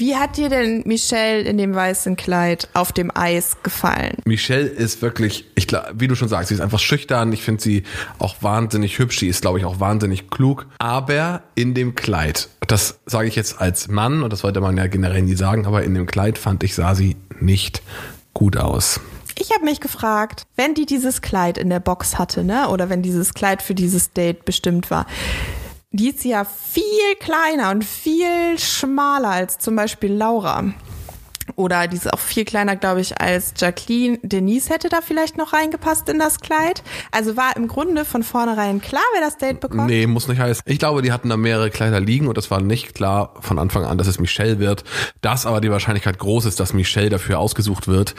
Wie hat dir denn Michelle in dem weißen Kleid auf dem Eis gefallen? Michelle ist wirklich, ich glaube, wie du schon sagst, sie ist einfach schüchtern. Ich finde sie auch wahnsinnig hübsch. Sie ist, glaube ich, auch wahnsinnig klug. Aber in dem Kleid, das sage ich jetzt als Mann, und das wollte man ja generell nie sagen, aber in dem Kleid fand ich, sah sie nicht gut aus. Ich habe mich gefragt, wenn die dieses Kleid in der Box hatte, ne, oder wenn dieses Kleid für dieses Date bestimmt war, die ist ja viel kleiner und viel schmaler als zum Beispiel Laura. Oder die ist auch viel kleiner, glaube ich, als Jacqueline. Denise hätte da vielleicht noch reingepasst in das Kleid. Also war im Grunde von vornherein klar, wer das Date bekommt. Nee, muss nicht heißen. Ich glaube, die hatten da mehrere Kleider liegen und es war nicht klar von Anfang an, dass es Michelle wird. Dass aber die Wahrscheinlichkeit groß ist, dass Michelle dafür ausgesucht wird,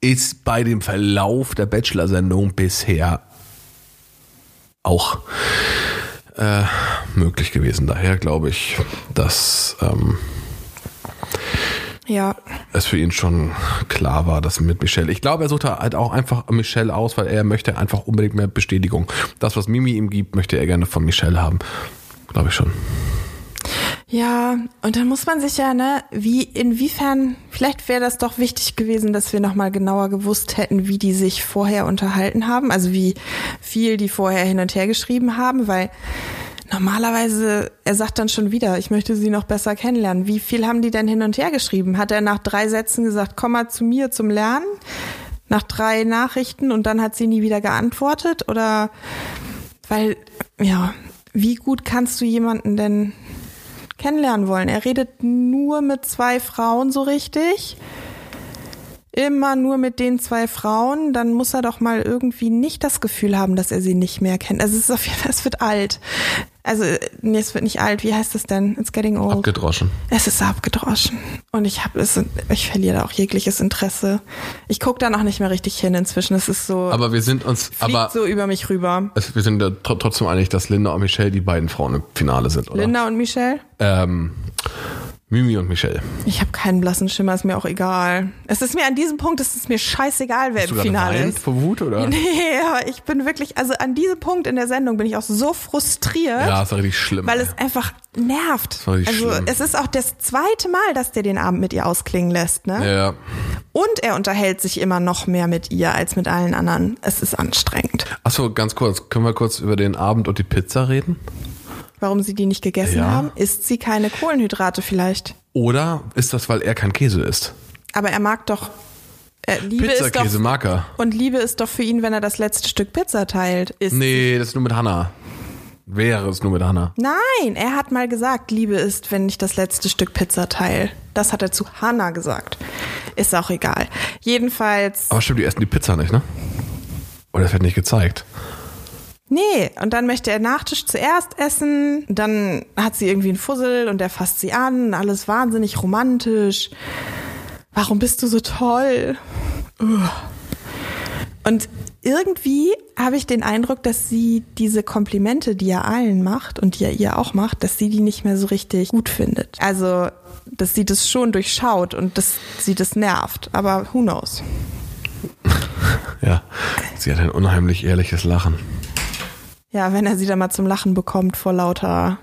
ist bei dem Verlauf der Bachelor-Sendung bisher auch äh, möglich gewesen. Daher glaube ich, dass ähm, Ja, es für ihn schon klar war, dass mit Michelle. Ich glaube, er sucht halt auch einfach Michelle aus, weil er möchte einfach unbedingt mehr Bestätigung. Das, was Mimi ihm gibt, möchte er gerne von Michelle haben. Glaube ich schon. Ja, und dann muss man sich ja, ne, wie, inwiefern, vielleicht wäre das doch wichtig gewesen, dass wir nochmal genauer gewusst hätten, wie die sich vorher unterhalten haben, also wie viel die vorher hin und her geschrieben haben, weil normalerweise, er sagt dann schon wieder, ich möchte sie noch besser kennenlernen. Wie viel haben die denn hin und her geschrieben? Hat er nach drei Sätzen gesagt, komm mal zu mir zum Lernen? Nach drei Nachrichten und dann hat sie nie wieder geantwortet? Oder, weil, ja, wie gut kannst du jemanden denn kennenlernen wollen. Er redet nur mit zwei Frauen so richtig. Immer nur mit den zwei Frauen, dann muss er doch mal irgendwie nicht das Gefühl haben, dass er sie nicht mehr kennt. Also es ist auf jeden Fall, es wird alt. Also, nee, es wird nicht alt. Wie heißt es denn? It's getting old. Abgedroschen. Es ist abgedroschen. Und ich habe es, ich verliere da auch jegliches Interesse. Ich gucke da noch nicht mehr richtig hin inzwischen. Es ist so, Aber wir sind uns, aber so über mich rüber. es, wir sind trotzdem einig, dass Linda und Michelle die beiden Frauen im Finale sind, oder? Linda und Michelle? Ähm, Mimi und Michelle. Ich habe keinen blassen Schimmer, ist mir auch egal. Es ist mir an diesem Punkt, ist es mir scheißegal, wer du im gerade Finale ist. vor Wut, oder? Nee, aber ich bin wirklich, also an diesem Punkt in der Sendung bin ich auch so frustriert, Ja, ist richtig schlimm. weil ey. es einfach nervt. war richtig Also schlimm. es ist auch das zweite Mal, dass der den Abend mit ihr ausklingen lässt, ne? ja, Und er unterhält sich immer noch mehr mit ihr als mit allen anderen. Es ist anstrengend. Achso, ganz kurz. Können wir kurz über den Abend und die Pizza reden? Warum sie die nicht gegessen Ja. haben? Isst sie keine Kohlenhydrate vielleicht? Oder ist das, weil er kein Käse isst? Aber er mag doch. Äh, Liebe ist doch Pizzakäse mag er. Und Liebe ist doch für ihn, wenn er das letzte Stück Pizza teilt. Ist Nee, das ist nur mit Hannah. Wäre es nur mit Hannah. Nein, er hat mal gesagt, Liebe ist, wenn ich das letzte Stück Pizza teile. Das hat er zu Hannah gesagt. Ist auch egal. Jedenfalls, Aber stimmt, die essen die Pizza nicht, ne? Oder das wird nicht gezeigt. Nee. Und dann möchte er Nachtisch zuerst essen. Dann hat sie irgendwie einen Fussel und er fasst sie an. Alles wahnsinnig romantisch. Warum bist du so toll? Und irgendwie habe ich den Eindruck, dass sie diese Komplimente, die er allen macht und die er ihr auch macht, dass sie die nicht mehr so richtig gut findet. Also, dass sie das schon durchschaut und dass sie das nervt. Aber who knows? Ja. Sie hat ein unheimlich ehrliches Lachen. Ja, wenn er sie dann mal zum Lachen bekommt vor lauter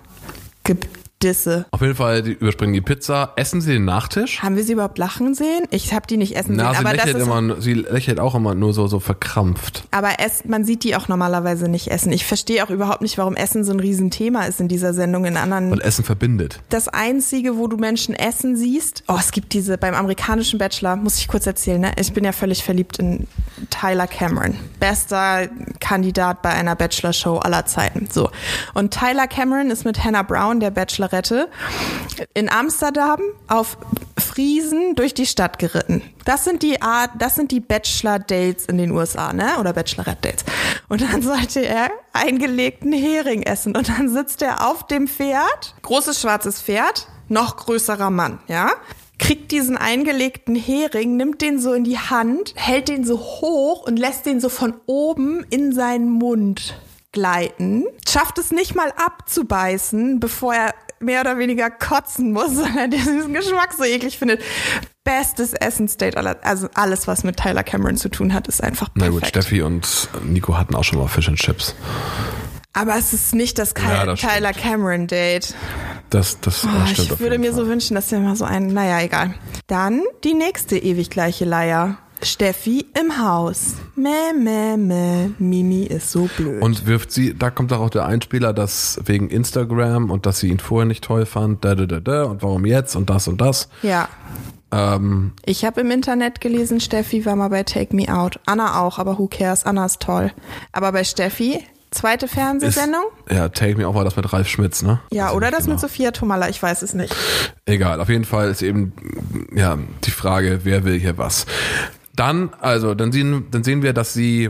Gedisse. Auf jeden Fall, die überspringen die Pizza. Essen sie den Nachtisch? Haben wir sie überhaupt lachen sehen? Ich habe die nicht essen Na, sehen. sie Aber, das lächelt, ist, immer, sie lächelt auch immer nur so, so verkrampft. aber es, man sieht die auch normalerweise nicht essen. Ich verstehe auch überhaupt nicht, warum Essen so ein Riesenthema ist in dieser Sendung. In anderen Weil Essen verbindet. das einzige, wo du Menschen essen siehst. Oh, es gibt diese beim amerikanischen Bachelor, muss ich kurz erzählen, ne? Ich bin ja völlig verliebt in Tyler Cameron. Bester Kandidat bei einer Bachelor-Show aller Zeiten. So. Und Tyler Cameron ist mit Hannah Brown, der Bachelorette, in Amsterdam auf Friesen durch die Stadt geritten. Das sind die Art, das sind die Bachelor-Dates in den USA, ne? Oder Bachelorette-Dates. Und dann sollte er eingelegten Hering essen. Und dann sitzt er auf dem Pferd, großes schwarzes Pferd, noch größerer Mann, ja? Kriegt diesen eingelegten Hering, nimmt den so in die Hand, hält den so hoch und lässt den so von oben in seinen Mund gleiten, schafft es nicht mal abzubeißen, bevor er mehr oder weniger kotzen muss, weil er diesen Geschmack so eklig findet. Bestes Essensdate aller, also alles, was mit Tyler Cameron zu tun hat, ist einfach Na perfekt. gut, Steffi und Nico hatten auch schon mal Fish and Chips. Aber es ist nicht das, Ky Ja, das Tyler Cameron Date. Das, das, Oh, das stimmt ich würde mir Fall. so wünschen, dass wir mal so einen, naja, egal. Dann die nächste ewig gleiche Leier. Steffi im Haus. Mäh, mäh, mäh. Mimi ist so blöd. Und wirft sie, da kommt auch der Einspieler, dass wegen Instagram und dass sie ihn vorher nicht toll fand, da, da, da, da, und warum jetzt und das und das. ja. Ähm, Ich habe im Internet gelesen, Steffi war mal bei Take Me Out. Anna auch, aber who cares? Anna ist toll. Aber bei Steffi, zweite ist, Fernsehsendung? ja, Take Me Auch war das mit Ralf Schmitz, ne? ja, Weiß ich oder das genau. mit Sophia Tomalla, ich weiß es nicht. Egal, auf jeden Fall ist eben ja die Frage, wer will hier was. Dann, also, dann sehen, dann sehen wir, dass sie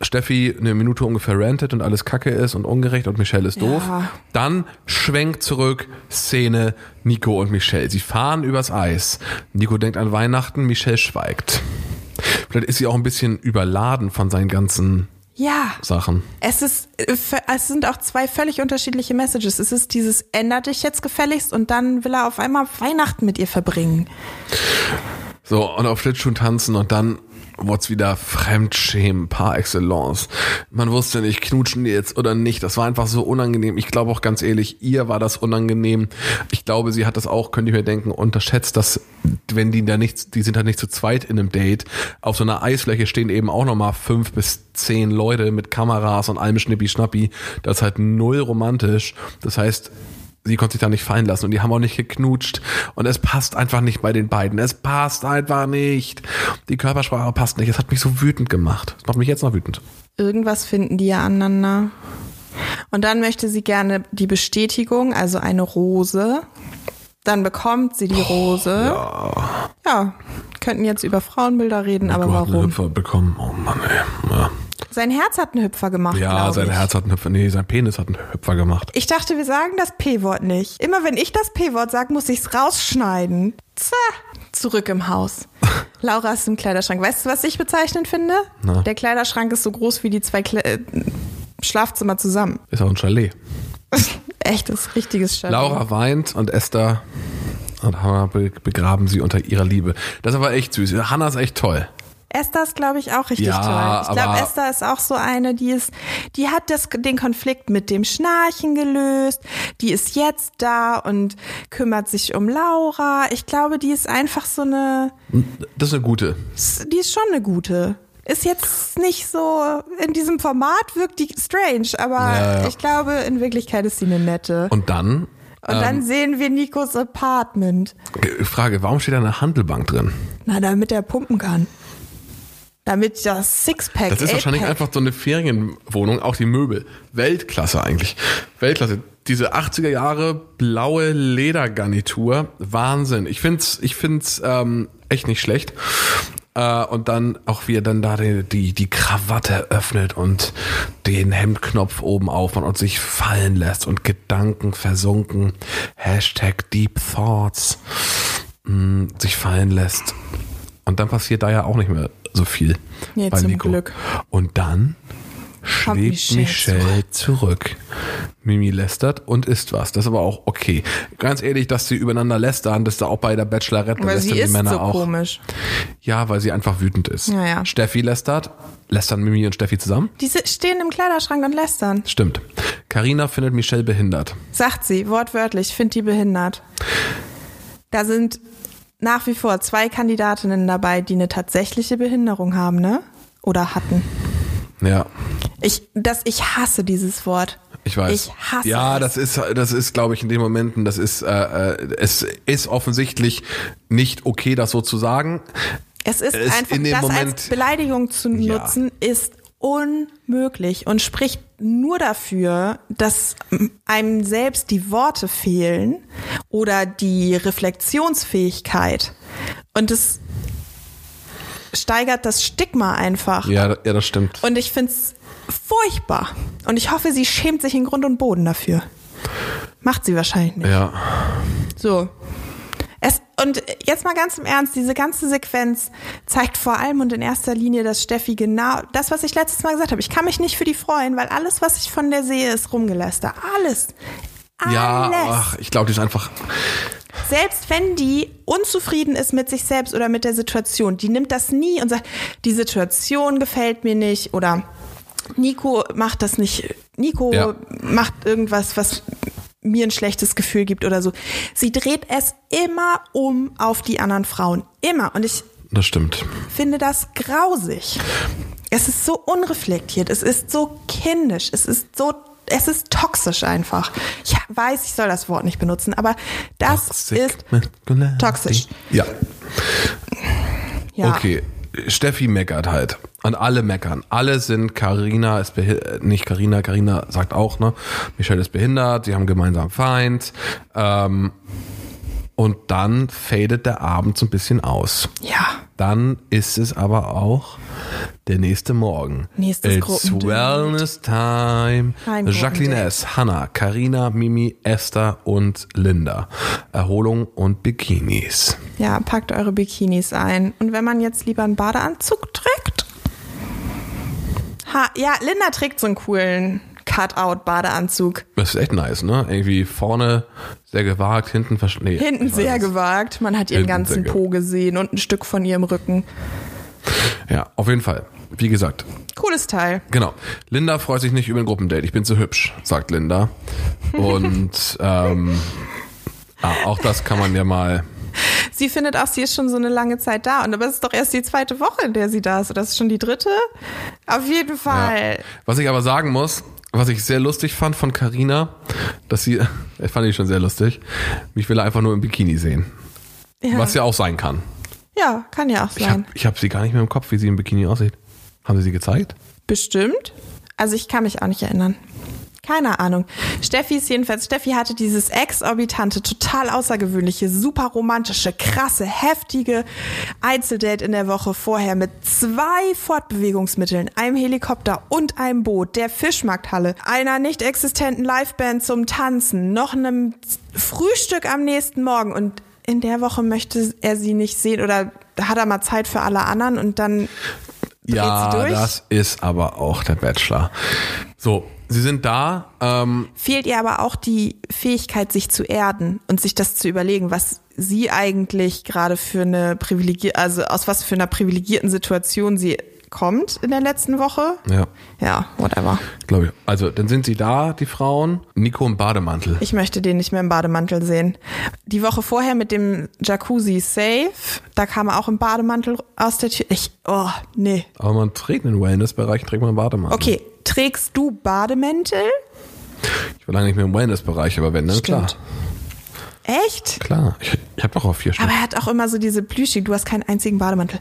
Steffi eine Minute ungefähr rantet und alles kacke ist und ungerecht und Michelle ist doof. Ja. Dann schwenkt zurück, Szene, Nico und Michelle. Sie fahren übers Eis. Nico denkt an Weihnachten, Michelle schweigt. Vielleicht ist sie auch ein bisschen überladen von seinen ganzen Ja. Sachen. Es ist, äh, es sind auch zwei völlig unterschiedliche Messages. Es ist dieses, änder dich jetzt gefälligst und dann will er auf einmal Weihnachten mit ihr verbringen. So, und auf Schlittschuhen tanzen und dann wurd's wieder Fremdschämen par excellence. Man wusste nicht, knutschen die jetzt oder nicht. Das war einfach so unangenehm. Ich glaube auch ganz ehrlich, ihr war das unangenehm. Ich glaube, sie hat das auch, könnte ich mir denken, unterschätzt, dass wenn die da nicht, die sind halt nicht zu zweit in einem Date. Auf so einer Eisfläche stehen eben auch nochmal fünf bis zehn Leute mit Kameras und allem Schnippi-Schnappi. Das ist halt null romantisch. Das heißt, sie konnte sich da nicht fallen lassen und die haben auch nicht geknutscht und es passt einfach nicht bei den beiden. Es passt einfach nicht. Die Körpersprache passt nicht. Es hat mich so wütend gemacht. Es macht mich jetzt noch wütend. Irgendwas finden die ja aneinander. Und dann möchte sie gerne die Bestätigung, also eine Rose. Dann bekommt sie die Rose. ja. ja, könnten jetzt über Frauenbilder reden, aber du hast einen warum? Hüpfer bekommen. Oh Mann, ey. Ja, Sein Herz hat einen Hüpfer gemacht, ja sein ich. Herz hat einen Hüpfer. Nee, sein Penis hat einen Hüpfer gemacht. Ich dachte, wir sagen das P-Wort nicht. Immer wenn ich das P-Wort sage, muss ich's rausschneiden. Zah. Zurück im Haus. Laura ist im Kleiderschrank. Weißt du, was ich bezeichnend finde? Na? Der Kleiderschrank ist so groß wie die zwei Kle äh, Schlafzimmer zusammen. Ist auch ein Chalet. Echtes, richtiges Chalet. Laura weint und Esther und Hannah be- begraben sie unter ihrer Liebe. Das ist aber echt süß. Hannah ist echt toll. Esther ist, glaube ich, auch richtig Ja, toll. Ich glaube, Esther ist auch so eine, die ist, die hat das, den Konflikt mit dem Schnarchen gelöst. Die ist jetzt da und kümmert sich um Laura. Ich glaube, die ist einfach so eine, Das ist eine gute. die ist schon eine gute. Ist jetzt nicht so, in diesem Format wirkt die strange, aber Ja, ja. ich glaube, in Wirklichkeit ist sie eine nette. Und dann, Und dann sehen wir Nikos Apartment. Frage, warum steht da eine Handelbank drin? Na, damit er pumpen kann. Damit das Sixpack, Das ist wahrscheinlich einfach so eine Ferienwohnung, auch die Möbel. Weltklasse eigentlich. Weltklasse. Diese 80er Jahre blaue Ledergarnitur, Wahnsinn. Ich find's, ich find's ähm, echt nicht schlecht. Äh, und dann auch wie er dann da die, die, die Krawatte öffnet und den Hemdknopf oben aufmacht und sich fallen lässt und Gedanken versunken. Hashtag Deep Thoughts mh, sich fallen lässt. Und dann passiert da ja auch nicht mehr so viel. Nee, bei zum Nico. Glück. Und dann schwebt Michelle Michelle, zurück. Mimi lästert und isst was. Das ist aber auch okay. Ganz ehrlich, dass sie übereinander lästern, das ist da auch bei der Bachelorette Weil lästern sie die ist Männer so auch. komisch. Ja, weil sie einfach wütend ist. Ja, ja. Steffi lästert. Lästern Mimi und Steffi zusammen? Die stehen im Kleiderschrank und lästern. Stimmt. Karina findet Michelle behindert. Sagt sie, wortwörtlich, find die behindert. Da sind nach wie vor zwei Kandidatinnen dabei, die eine tatsächliche Behinderung haben, ne? Oder hatten. Ja. Ich, das, ich hasse dieses Wort. Ich weiß. Ich hasse ja, das ist, das ist, glaube ich, in den Momenten, das ist, äh, äh, es ist offensichtlich nicht okay, das so zu sagen. Es ist Es einfach, in dem das Moment- als Beleidigung zu Ja. nutzen, ist unmöglich und spricht nur dafür, dass einem selbst die Worte fehlen oder die Reflexionsfähigkeit. Und es steigert das Stigma einfach. Ja, ja, das stimmt. Und ich find's furchtbar. Und ich hoffe, sie schämt sich in Grund und Boden dafür. Macht sie wahrscheinlich nicht. Ja. So. Es, und jetzt mal ganz im Ernst, diese ganze Sequenz zeigt vor allem und in erster Linie, dass Steffi genau das, was ich letztes Mal gesagt habe, ich kann mich nicht für die freuen, weil alles, was ich von der sehe, ist rumgeläster. Alles. Alles. Ja, ach, ich glaube, die ist einfach. Selbst wenn die unzufrieden ist mit sich selbst oder mit der Situation, die nimmt das nie und sagt, die Situation gefällt mir nicht oder Nico macht das nicht, Nico Ja. macht irgendwas, was mir ein schlechtes Gefühl gibt oder so. Sie dreht es immer um auf die anderen Frauen. Immer. Und ich Das stimmt. finde das grausig. Es ist so unreflektiert, es ist so kindisch, es ist so, es ist toxisch einfach. Ich weiß, ich soll das Wort nicht benutzen, aber das ist toxisch. Ja. Ja. Okay. Steffi meckert halt. Und alle meckern. Alle sind Carina ist behindert, nicht Carina, Carina sagt auch, ne? Michelle ist behindert, sie haben gemeinsam Feind. Ähm, und dann fadet der Abend so ein bisschen aus. Ja. Dann ist es aber auch der nächste Morgen. Nächstes It's. Wellness Time. Jacqueline. S., Hannah, Karina, Mimi, Esther und Linda. Erholung und Bikinis. Ja, packt eure Bikinis ein. Und wenn man jetzt lieber einen Badeanzug trägt? Ha, ja, Linda trägt so einen coolen Cut-Out-Badeanzug. Das ist echt nice, ne? Irgendwie vorne sehr gewagt, hinten versch nee, Hinten sehr gewagt. Man hat ihren Hinten ganzen Po gesehen und ein Stück von ihrem Rücken. Ja, auf jeden Fall. Wie gesagt, Cooles Teil. genau. Linda freut sich nicht über ein Gruppendate. Ich bin zu hübsch, sagt Linda. Und ähm, ah, auch das kann man ja mal Sie findet auch, sie ist schon so eine lange Zeit da. Und aber es ist doch erst die zweite Woche, in der sie da ist. Oder ist es schon die dritte? Auf jeden Fall. Ja. Was ich aber sagen muss, was ich sehr lustig fand von Carina, dass sie, das fand ich schon sehr lustig, mich will er einfach nur im Bikini sehen. Ja, Was ja auch sein kann. ja kann ja auch Ich habe sein. ich hab sie gar nicht mehr im Kopf, wie sie im Bikini aussieht. Haben sie sie gezeigt? Bestimmt. Also ich kann mich auch nicht erinnern. Keine Ahnung. Steffi ist jedenfalls, Steffi hatte dieses exorbitante, total außergewöhnliche, super romantische, krasse, heftige Einzeldate in der Woche vorher mit zwei Fortbewegungsmitteln, einem Helikopter und einem Boot, der Fischmarkthalle, einer nicht existenten Liveband zum Tanzen, noch einem Frühstück am nächsten Morgen und in der Woche möchte er sie nicht sehen oder hat er mal Zeit für alle anderen und dann ja, sie durch. das ist aber auch der Bachelor. So, sie sind da. Ähm, fehlt ihr aber auch die Fähigkeit, sich zu erden und sich das zu überlegen, was sie eigentlich gerade für eine privilegierte, also aus was für einer privilegierten Situation sie kommt in der letzten Woche. ja, Ja, whatever. glaube ich. Also, dann sind sie da, die Frauen. Nico im Bademantel. Ich möchte den nicht mehr im Bademantel sehen. Die Woche vorher mit dem Jacuzzi Safe, da kam er auch im Bademantel aus der Tür. Ich, oh, nee. Aber man trägt in den Wellness-Bereich, trägt man einen Bademantel. Okay, trägst du Bademäntel? Ich war lange nicht mehr im Wellness-Bereich, aber wenn, dann klar. Stimmt. Echt? Klar. Ich, ich habe doch auch vier Stück. Aber er hat auch immer so diese plüschigen, du hast keinen einzigen Bademantel.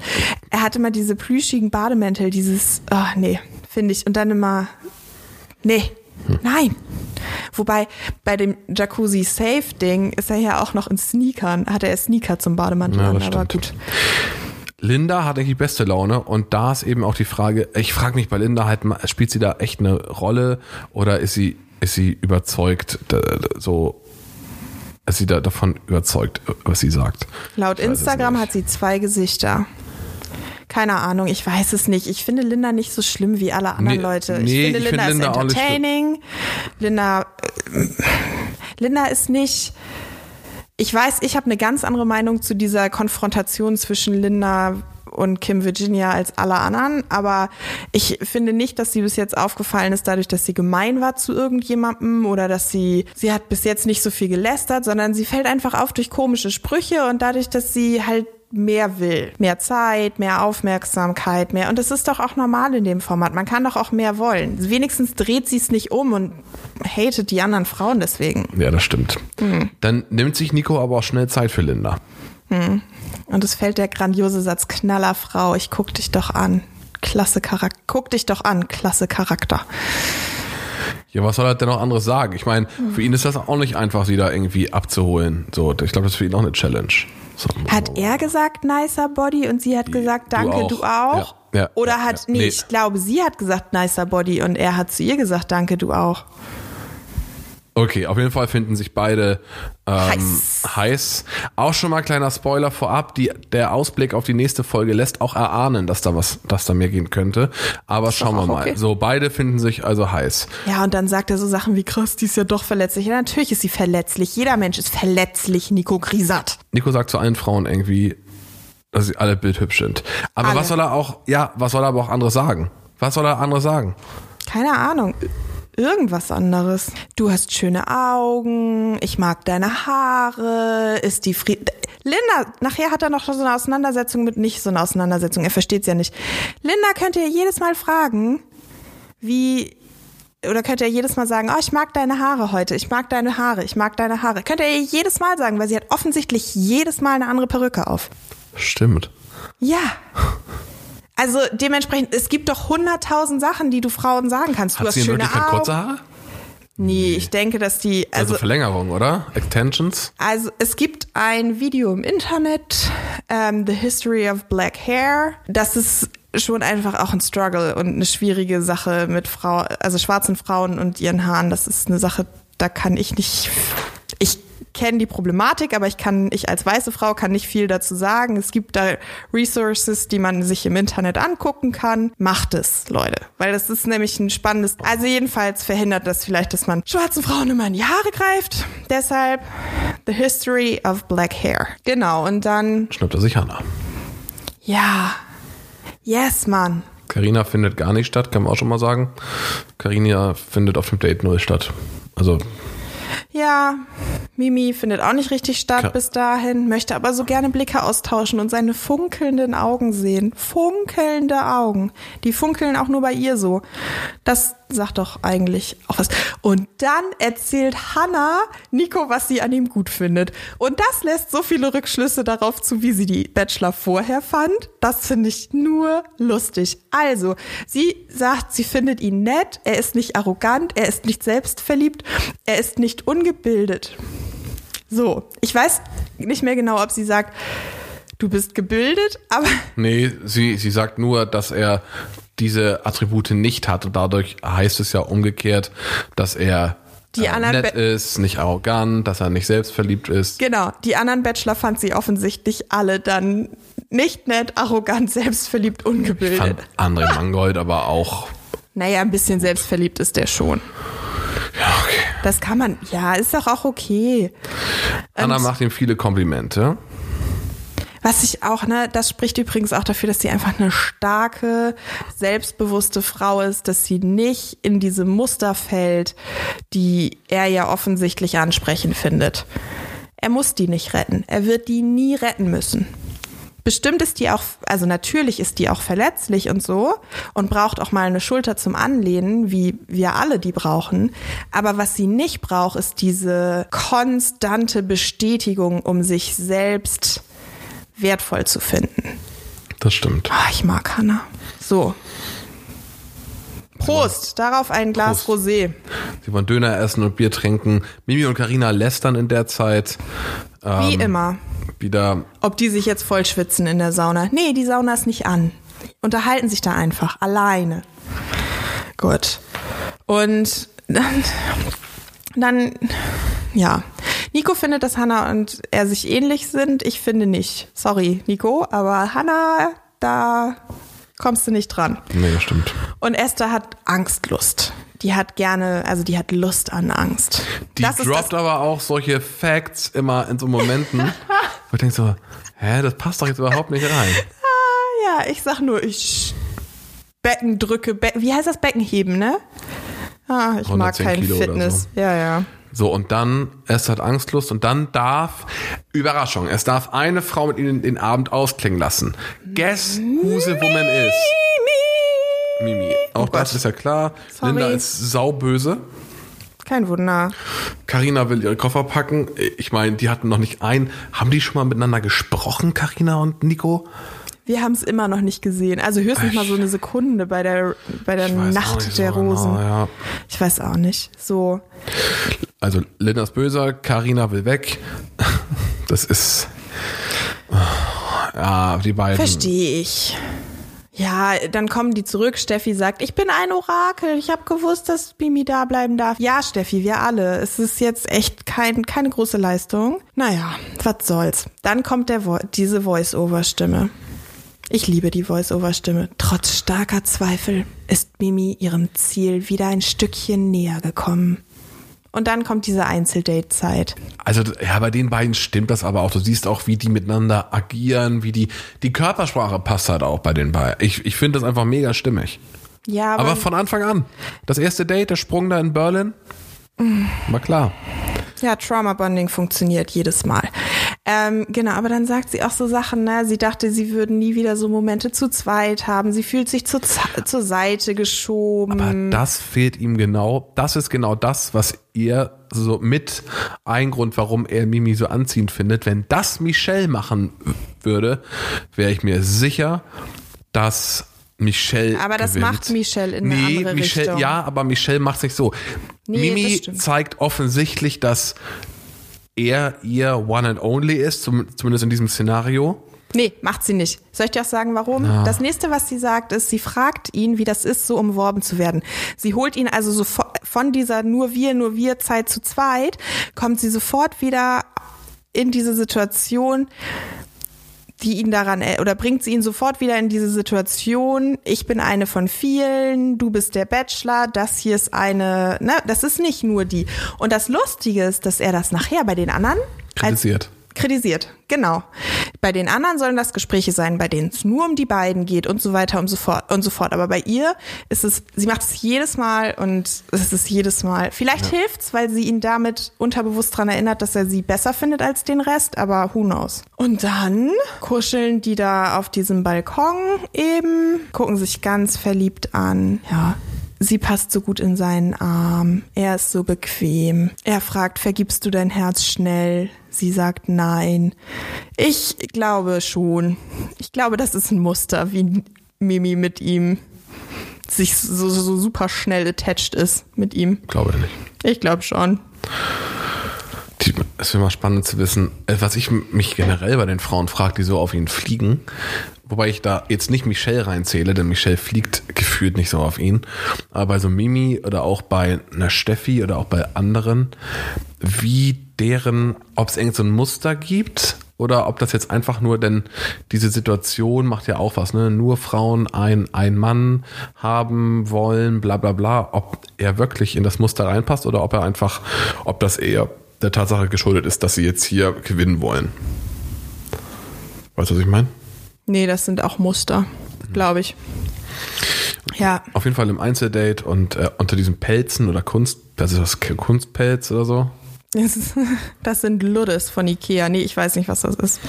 Er hat immer diese plüschigen Bademäntel, dieses, ah nee, finde ich. Und dann immer, nee, Hm. nein. Wobei bei dem Jacuzzi Safe Ding ist er ja auch noch in Sneakern, hat er Sneaker zum Bademantel Ja, an, aber stimmt. gut. Linda hat eigentlich beste Laune und da ist eben auch die Frage, ich frage mich bei Linda halt, spielt sie da echt eine Rolle oder ist sie, ist sie überzeugt, so, ist sie da davon überzeugt, was sie sagt? Laut Instagram hat sie zwei Gesichter. Keine Ahnung, ich weiß es nicht. Ich finde Linda nicht so schlimm wie alle anderen Nee, Leute. nee, ich finde ich Linda finde Linda ist entertaining. Linda, äh, Linda ist nicht. Ich weiß, ich habe eine ganz andere Meinung zu dieser Konfrontation zwischen Linda und Kim Virginia als alle anderen, aber ich finde nicht, dass sie bis jetzt aufgefallen ist, dadurch, dass sie gemein war zu irgendjemandem oder dass sie, sie hat bis jetzt nicht so viel gelästert, sondern sie fällt einfach auf durch komische Sprüche und dadurch, dass sie halt mehr will. Mehr Zeit, mehr Aufmerksamkeit, mehr. Und das ist doch auch normal in dem Format. Man kann doch auch mehr wollen. Wenigstens dreht sie es nicht um und hatet die anderen Frauen deswegen. Ja, das stimmt. Hm. Dann nimmt sich Nico aber auch schnell Zeit für Linda. Und es fällt der grandiose Satz, Knallerfrau, ich guck dich doch an. Klasse Charakter. Guck dich doch an, klasse Charakter. Ja, was soll er denn noch anderes sagen? Ich meine, für ihn ist das auch nicht einfach, sie da irgendwie abzuholen. So, ich glaube, das ist für ihn auch eine Challenge. So, Hat er gesagt, nicer Body und sie hat gesagt, danke, auch. du auch? Ja, ja, Oder hat, ja. nee, Nee. ich glaube, sie hat gesagt, nicer Body und er hat zu ihr gesagt, danke, du auch. Okay, auf jeden Fall finden sich beide ähm, Heiß. heiß. Auch schon mal kleiner Spoiler vorab, die, der Ausblick auf die nächste Folge lässt auch erahnen, dass da was, dass da mehr gehen könnte. Aber schauen wir mal. okay. So, beide finden sich also heiß. Ja, und dann sagt er so Sachen wie, krass, die ist ja doch verletzlich. Ja, natürlich ist sie verletzlich. Jeder Mensch ist verletzlich, Nico Grisat. Nico sagt zu allen Frauen irgendwie, dass sie alle bildhübsch sind. Aber Alle. was soll er auch, ja, was soll er aber auch anderes sagen? Was soll er anderes sagen? Keine Ahnung. Irgendwas anderes. Du hast schöne Augen, ich mag deine Haare, ist die Fried Linda, nachher hat er noch so eine Auseinandersetzung mit, nicht so eine Auseinandersetzung, er versteht's ja nicht. Linda könnt ihr jedes Mal fragen, wie, oder könnt ihr jedes Mal sagen, oh, ich mag deine Haare heute, ich mag deine Haare, ich mag deine Haare. Könnt ihr jedes Mal sagen, weil sie hat offensichtlich jedes Mal eine andere Perücke auf. Stimmt. Ja. Also dementsprechend, es gibt doch hunderttausend Sachen, die du Frauen sagen kannst. Du Hat hast sie in schöne Wirklichkeit Augen. kurze Haare? Nee, ich denke, dass die, Also, also, Verlängerung, oder? Extensions? also es gibt ein Video im Internet, ähm, The History of Black Hair. Das ist schon einfach auch ein Struggle und eine schwierige Sache mit Frau, also schwarzen Frauen und ihren Haaren. Das ist eine Sache, da kann ich nicht, ich kenne die Problematik, aber ich kann, ich als weiße Frau kann nicht viel dazu sagen. Es gibt da Resources, die man sich im Internet angucken kann. Macht es, Leute. Weil das ist nämlich ein spannendes, also jedenfalls verhindert das vielleicht, dass man schwarzen Frauen immer in die Haare greift. Deshalb The History of Black Hair. Genau, und dann, Schnappt er sich Hannah. ja, yes, Mann. Carina findet gar nicht statt, kann man auch schon mal sagen. Carina findet auf dem Date null statt. Also, Ja, Mimi findet auch nicht richtig statt Klar. bis dahin, möchte aber so gerne Blicke austauschen und seine funkelnden Augen sehen. Funkelnde Augen. Die funkeln auch nur bei ihr so. Das sagt doch eigentlich auch was. Und dann erzählt Hannah Nico, was sie an ihm gut findet. Und das lässt so viele Rückschlüsse darauf zu, wie sie die Bachelor vorher fand. Das finde ich nur lustig. Also, sie sagt, sie findet ihn nett, er ist nicht arrogant, er ist nicht selbstverliebt, er ist nicht ungebildet. So, ich weiß nicht mehr genau, ob sie sagt, du bist gebildet, aber nee, sie, sie sagt nur, dass er diese Attribute nicht hat. Und dadurch heißt es ja umgekehrt, dass er Die äh, nett Be- ist, nicht arrogant, dass er nicht selbstverliebt ist. genau, die anderen Bachelor fand sie offensichtlich alle dann nicht nett, arrogant, selbstverliebt, Ich ungebildet. fand André Mangold aber auch. Naja, ein bisschen selbstverliebt ist der schon. Das kann man, ja, ist doch auch okay. Anna Und- macht ihm viele Komplimente. Was ich auch, ne, das spricht übrigens auch dafür, dass sie einfach eine starke, selbstbewusste Frau ist, dass sie nicht in diese Muster fällt, die er ja offensichtlich ansprechend findet. Er muss die nicht retten. Er wird die nie retten müssen. Bestimmt ist die auch, also natürlich ist die auch verletzlich und so und braucht auch mal eine Schulter zum Anlehnen, wie wir alle die brauchen. Aber was sie nicht braucht, ist diese konstante Bestätigung, um sich selbst wertvoll zu finden. Das stimmt. Ah, ich mag Hannah. So. Prost, darauf ein Glas Prost. Rosé. Sie wollen Döner essen und Bier trinken. Mimi und Karina lästern in der Zeit. Wie Ähm, immer. Wieder Ob die sich jetzt voll schwitzen in der Sauna. Nee, die Sauna ist nicht an. Unterhalten sich da einfach, alleine. Gut. Und dann, dann, ja. Nico findet, dass Hannah und er sich ähnlich sind. Ich finde nicht. Sorry, Nico, aber Hannah, da kommst du nicht dran. Nee, das stimmt. Und Esther hat Angstlust. Die hat gerne, also die hat Lust an Angst. Die das ist droppt aber auch solche Facts immer in so Momenten, wo ich denke so, hä, das passt doch jetzt überhaupt nicht rein. ja, ich sag nur, ich Becken drücke, Be wie heißt das Becken heben, ne? Ah, ich mag 110 kein Kilo Fitness. Ja, ja. So, und dann, Esther hat Angstlust und dann darf, Überraschung, es darf eine Frau mit ihnen den Abend ausklingen lassen. Guess who the woman is? Mimi. Auch Oh das ist ja klar. Sorry. Linda ist sauböse. Kein Wunder. Karina will ihre Koffer packen. Ich meine, die hatten noch nicht ein. Haben die schon mal miteinander gesprochen, Karina und Nico? Wir haben es immer noch nicht gesehen. Also höchstens mal so eine Sekunde bei der, bei der Nacht der so genau, Rosen. ja. Ich weiß auch nicht. So. Also Linda ist böser, Karina will weg. Das ist ja die beiden. Verstehe ich. Ja, dann kommen die zurück. Steffi sagt, ich bin ein Orakel. Ich habe gewusst, dass Mimi da bleiben darf. Ja, Steffi, wir alle. Es ist jetzt echt kein, keine große Leistung. Naja, was soll's. Dann kommt der Vo diese Voice-Over-Stimme. Ich liebe die Voice-Over-Stimme. Trotz starker Zweifel ist Mimi ihrem Ziel wieder ein Stückchen näher gekommen. Und dann kommt diese Einzeldate-Zeit. Also ja, bei den beiden stimmt das aber auch. Du siehst auch, wie die miteinander agieren, wie die die Körpersprache passt halt auch bei den beiden. Ich, ich finde das einfach mega stimmig. Ja, aber, Aber von Anfang an. Das erste Date, der Sprung da in Berlin, war klar. ja, Trauma Bonding funktioniert jedes Mal. Ähm, genau, aber dann sagt sie auch so Sachen, ne? Sie dachte, sie würden nie wieder so Momente zu zweit haben. Sie fühlt sich zur, zur Seite geschoben. Aber das fehlt ihm genau. Das ist genau das, was ihr so mit ein Grund, warum er Mimi so anziehend findet. Wenn das Michelle machen würde, wäre ich mir sicher, dass Michelle Aber das gewinnt. macht Michelle in eine nee, andere Michelle, Richtung. Ja, aber Michelle macht sich so. Nee, Mimi zeigt offensichtlich, dass er ihr One and Only ist, zum, zumindest in diesem Szenario. Nee, macht sie nicht. Soll ich dir auch sagen, warum? Das nächste, was sie sagt, ist, sie fragt ihn, wie das ist, so umworben zu werden. Sie holt ihn also sofort von dieser nur wir, nur wir Zeit zu zweit, kommt sie sofort wieder in diese Situation, die ihn daran, er- oder bringt sie ihn sofort wieder in diese Situation, ich bin eine von vielen, du bist der Bachelor, das hier ist eine, ne, das ist nicht nur die. Und das Lustige ist, dass er das nachher bei den anderen als Kritisiert. Genau. Bei den anderen sollen das Gespräche sein, bei denen es nur um die beiden geht und so weiter und so fort und so fort. Aber bei ihr ist es, sie macht es jedes Mal und es ist jedes Mal. Vielleicht hilft's, weil sie ihn damit unterbewusst dran erinnert, dass er sie besser findet als den Rest, aber who knows. Und dann kuscheln die da auf diesem Balkon eben, gucken sich ganz verliebt an. Ja, Sie passt so gut in seinen Arm. Er ist so bequem. Er fragt, vergibst du dein Herz schnell? Sie sagt nein. Ich glaube schon. Ich glaube, das ist ein Muster, wie Mimi mit ihm sich so, so, super schnell attached ist mit ihm. Glaube ich nicht. Ich glaube schon. Es wäre mal spannend zu wissen, äh, was ich mich generell bei den Frauen frage, die so auf ihn fliegen. Wobei ich da jetzt nicht Michelle reinzähle, denn Michelle fliegt gefühlt nicht so auf ihn. Aber bei so Mimi oder auch bei einer Steffi oder auch bei anderen, wie deren, ob es irgend so ein Muster gibt oder ob das jetzt einfach nur, denn diese Situation macht ja auch was, ne? Nur Frauen ein, ein Mann haben wollen, bla bla bla, ob er wirklich in das Muster reinpasst oder ob er einfach, ob das eher der Tatsache geschuldet ist, dass sie jetzt hier gewinnen wollen. Weißt du, was ich meine? Nee, das sind auch Muster, glaube ich. Ja, Auf jeden Fall im Einzeldate und äh, unter diesen Pelzen oder Kunst, also das Kunstpelz oder so. das, ist, das sind Luddes von Ikea. Nee, ich weiß nicht, was das ist.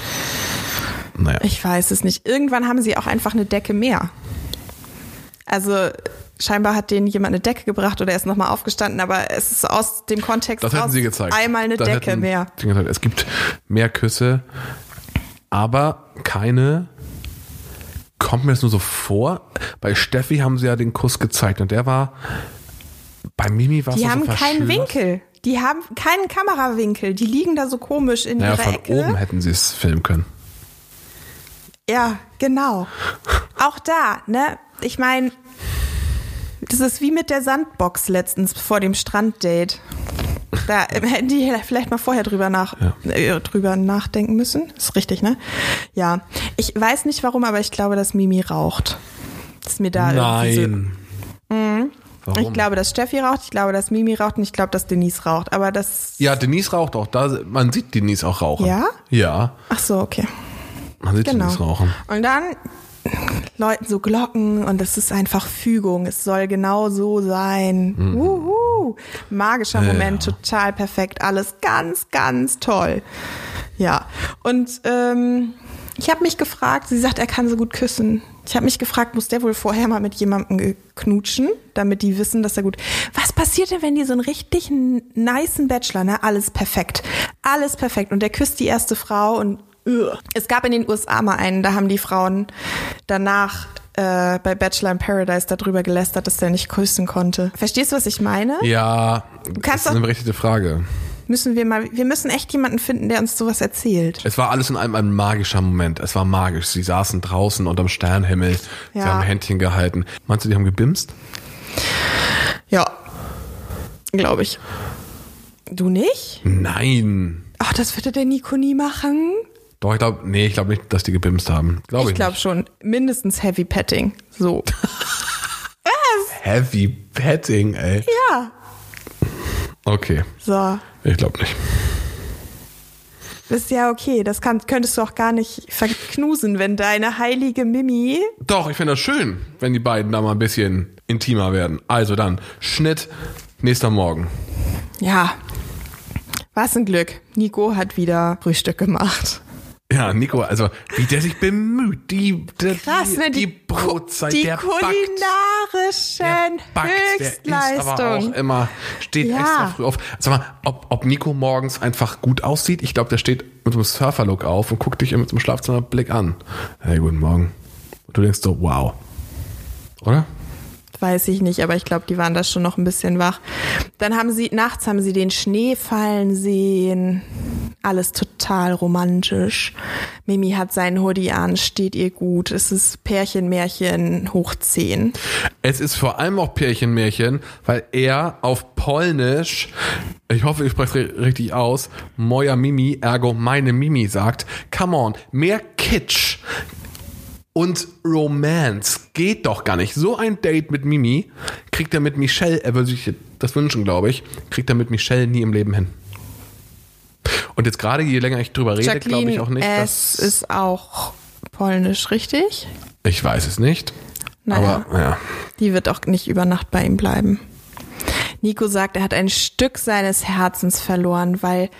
Naja. Ich weiß es nicht. Irgendwann haben sie auch einfach eine Decke mehr. Also scheinbar hat denen jemand eine Decke gebracht oder er ist nochmal aufgestanden, aber es ist aus dem Kontext Das hätten sie gezeigt. einmal eine Das Decke mehr. es gibt mehr Küsse, aber keine. Kommt mir das nur so vor? Bei Steffi haben sie ja den Kuss gezeigt und der war. Bei Mimi war es Die so haben keinen verschlüsselt. Winkel. Die haben keinen Kamerawinkel. Die liegen da so komisch in Naja, ihrer von Ecke. oben hätten sie es filmen können. Ja, genau. Auch da, ne? Ich meine, das ist wie mit der Sandbox letztens vor dem Stranddate. Da hätten die vielleicht mal vorher drüber, nach, äh, drüber nachdenken müssen. Ist richtig, ne? Ja. Ich weiß nicht warum, aber ich glaube, dass Mimi raucht. Ist mir da irgendwie so, Nein. Warum? Ich glaube, dass Steffi raucht, ich glaube, dass Mimi raucht und ich glaube, dass Denise raucht. Aber das. ja, Denise raucht auch. Da, man sieht Denise auch rauchen. Ja? Ja, Ach so, okay. man sieht Genau. Denise rauchen. Und dann läuten so Glocken und es ist einfach Fügung. Es soll genau so sein. Wuhu. Magischer Moment, total perfekt. Alles ganz, ganz toll. Ja. Und ähm, ich habe mich gefragt, sie sagt, er kann so gut küssen. Ich habe mich gefragt, muss der wohl vorher mal mit jemandem knutschen, damit die wissen, dass er gut. Was passiert denn, wenn die so einen richtig nicen Bachelor, ne? Alles perfekt. Alles perfekt. Und der küsst die erste Frau und. Es gab in den USA mal einen, da haben die Frauen danach äh, bei Bachelor in Paradise darüber gelästert, dass der nicht küssen konnte. Verstehst du, was ich meine? Ja, kannst das ist eine berechtigte Frage. Müssen wir mal, wir müssen echt jemanden finden, der uns sowas erzählt. Es war alles in einem ein magischer Moment. Es war magisch. Sie saßen draußen unterm Sternhimmel. Sie Ja. haben Händchen gehalten. Meinst du, die haben gebimst? Ja, glaube ich. Du nicht? Nein. Ach, das würde der Nico nie machen. Doch, ich glaube, nee, ich glaube nicht, dass die gebimst haben. Glaube ich, ich glaube schon. Mindestens Heavy Petting. So. Heavy Petting, ey. ja. Okay, So. ich glaube nicht. ist ja okay. Das kann, könntest du auch gar nicht verknusen, wenn deine heilige Mimi. Doch, ich finde das schön, wenn die beiden da mal ein bisschen intimer werden. Also dann, Schnitt, nächster Morgen. Ja. Was ein Glück. Nico hat wieder Frühstück gemacht. Ja, Nico, also wie der sich bemüht, die, die, Krass, die, ne? die Die, Brotzeit, die der backt, kulinarischen der backt, der ist aber auch Höchstleistung. immer, steht Ja. extra früh auf. Sag mal, ob, ob Nico morgens einfach gut aussieht? Ich glaube, der steht mit so einem Surferlook auf und guckt dich mit so einem Schlafzimmerblick an. Hey, guten Morgen. Und du denkst so, wow. Oder? Weiß ich nicht, aber ich glaube, die waren da schon noch ein bisschen wach. Dann haben sie, nachts haben sie den Schnee fallen sehen. Alles total romantisch. Mimi hat seinen Hoodie an, steht ihr gut. Es ist Pärchenmärchen hoch 10. Es ist vor allem auch Pärchenmärchen, weil er auf Polnisch, ich hoffe, ich spreche es richtig aus, Moja Mimi, ergo meine Mimi sagt, come on, mehr Kitsch und Romance geht doch gar nicht. So ein Date mit Mimi kriegt er mit Michelle, er würde sich das wünschen, glaube ich, kriegt er mit Michelle nie im Leben hin. Und jetzt gerade, je länger ich drüber rede, glaube ich auch nicht, es ist auch polnisch, richtig? Ich weiß es nicht. Naja. Aber ja. Die wird auch nicht über Nacht bei ihm bleiben. Nico sagt, er hat ein Stück seines Herzens verloren, weil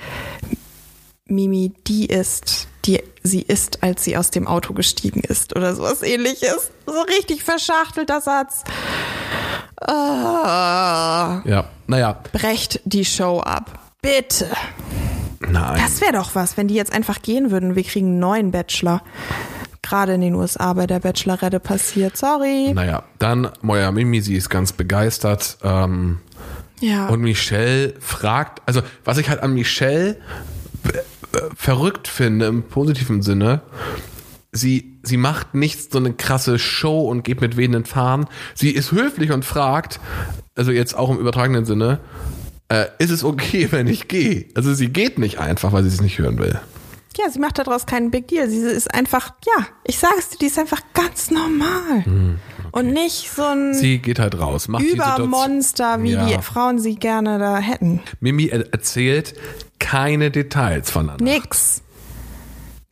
Mimi die ist, die sie ist, als sie aus dem Auto gestiegen ist oder sowas ähnliches. So richtig verschachtelter Satz. Ah, Ja, naja, brecht die Show ab. Bitte. nein. Das wäre doch was, wenn die jetzt einfach gehen würden. Wir kriegen einen neuen Bachelor. Gerade in den USA bei der Bachelorette passiert. Sorry. Naja, dann Moja Mimi, sie ist ganz begeistert. Ähm, Ja. und Michelle fragt, also was ich halt an Michelle verrückt finde im positiven Sinne, sie, sie macht nicht so eine krasse Show und geht mit wehenden Fahnen. Sie ist höflich und fragt, also jetzt auch im übertragenen Sinne, äh, ist es okay, wenn ich gehe? Also sie geht nicht einfach, weil sie es nicht hören will. Ja, sie macht daraus keinen Big Deal. Sie ist einfach, ja, ich sag's dir, die ist einfach ganz normal. Und nicht so ein Sie geht halt raus, macht. Übermonster, wie Ja. die Frauen sie gerne da hätten. Mimi er- erzählt keine Details voneinander. Nix.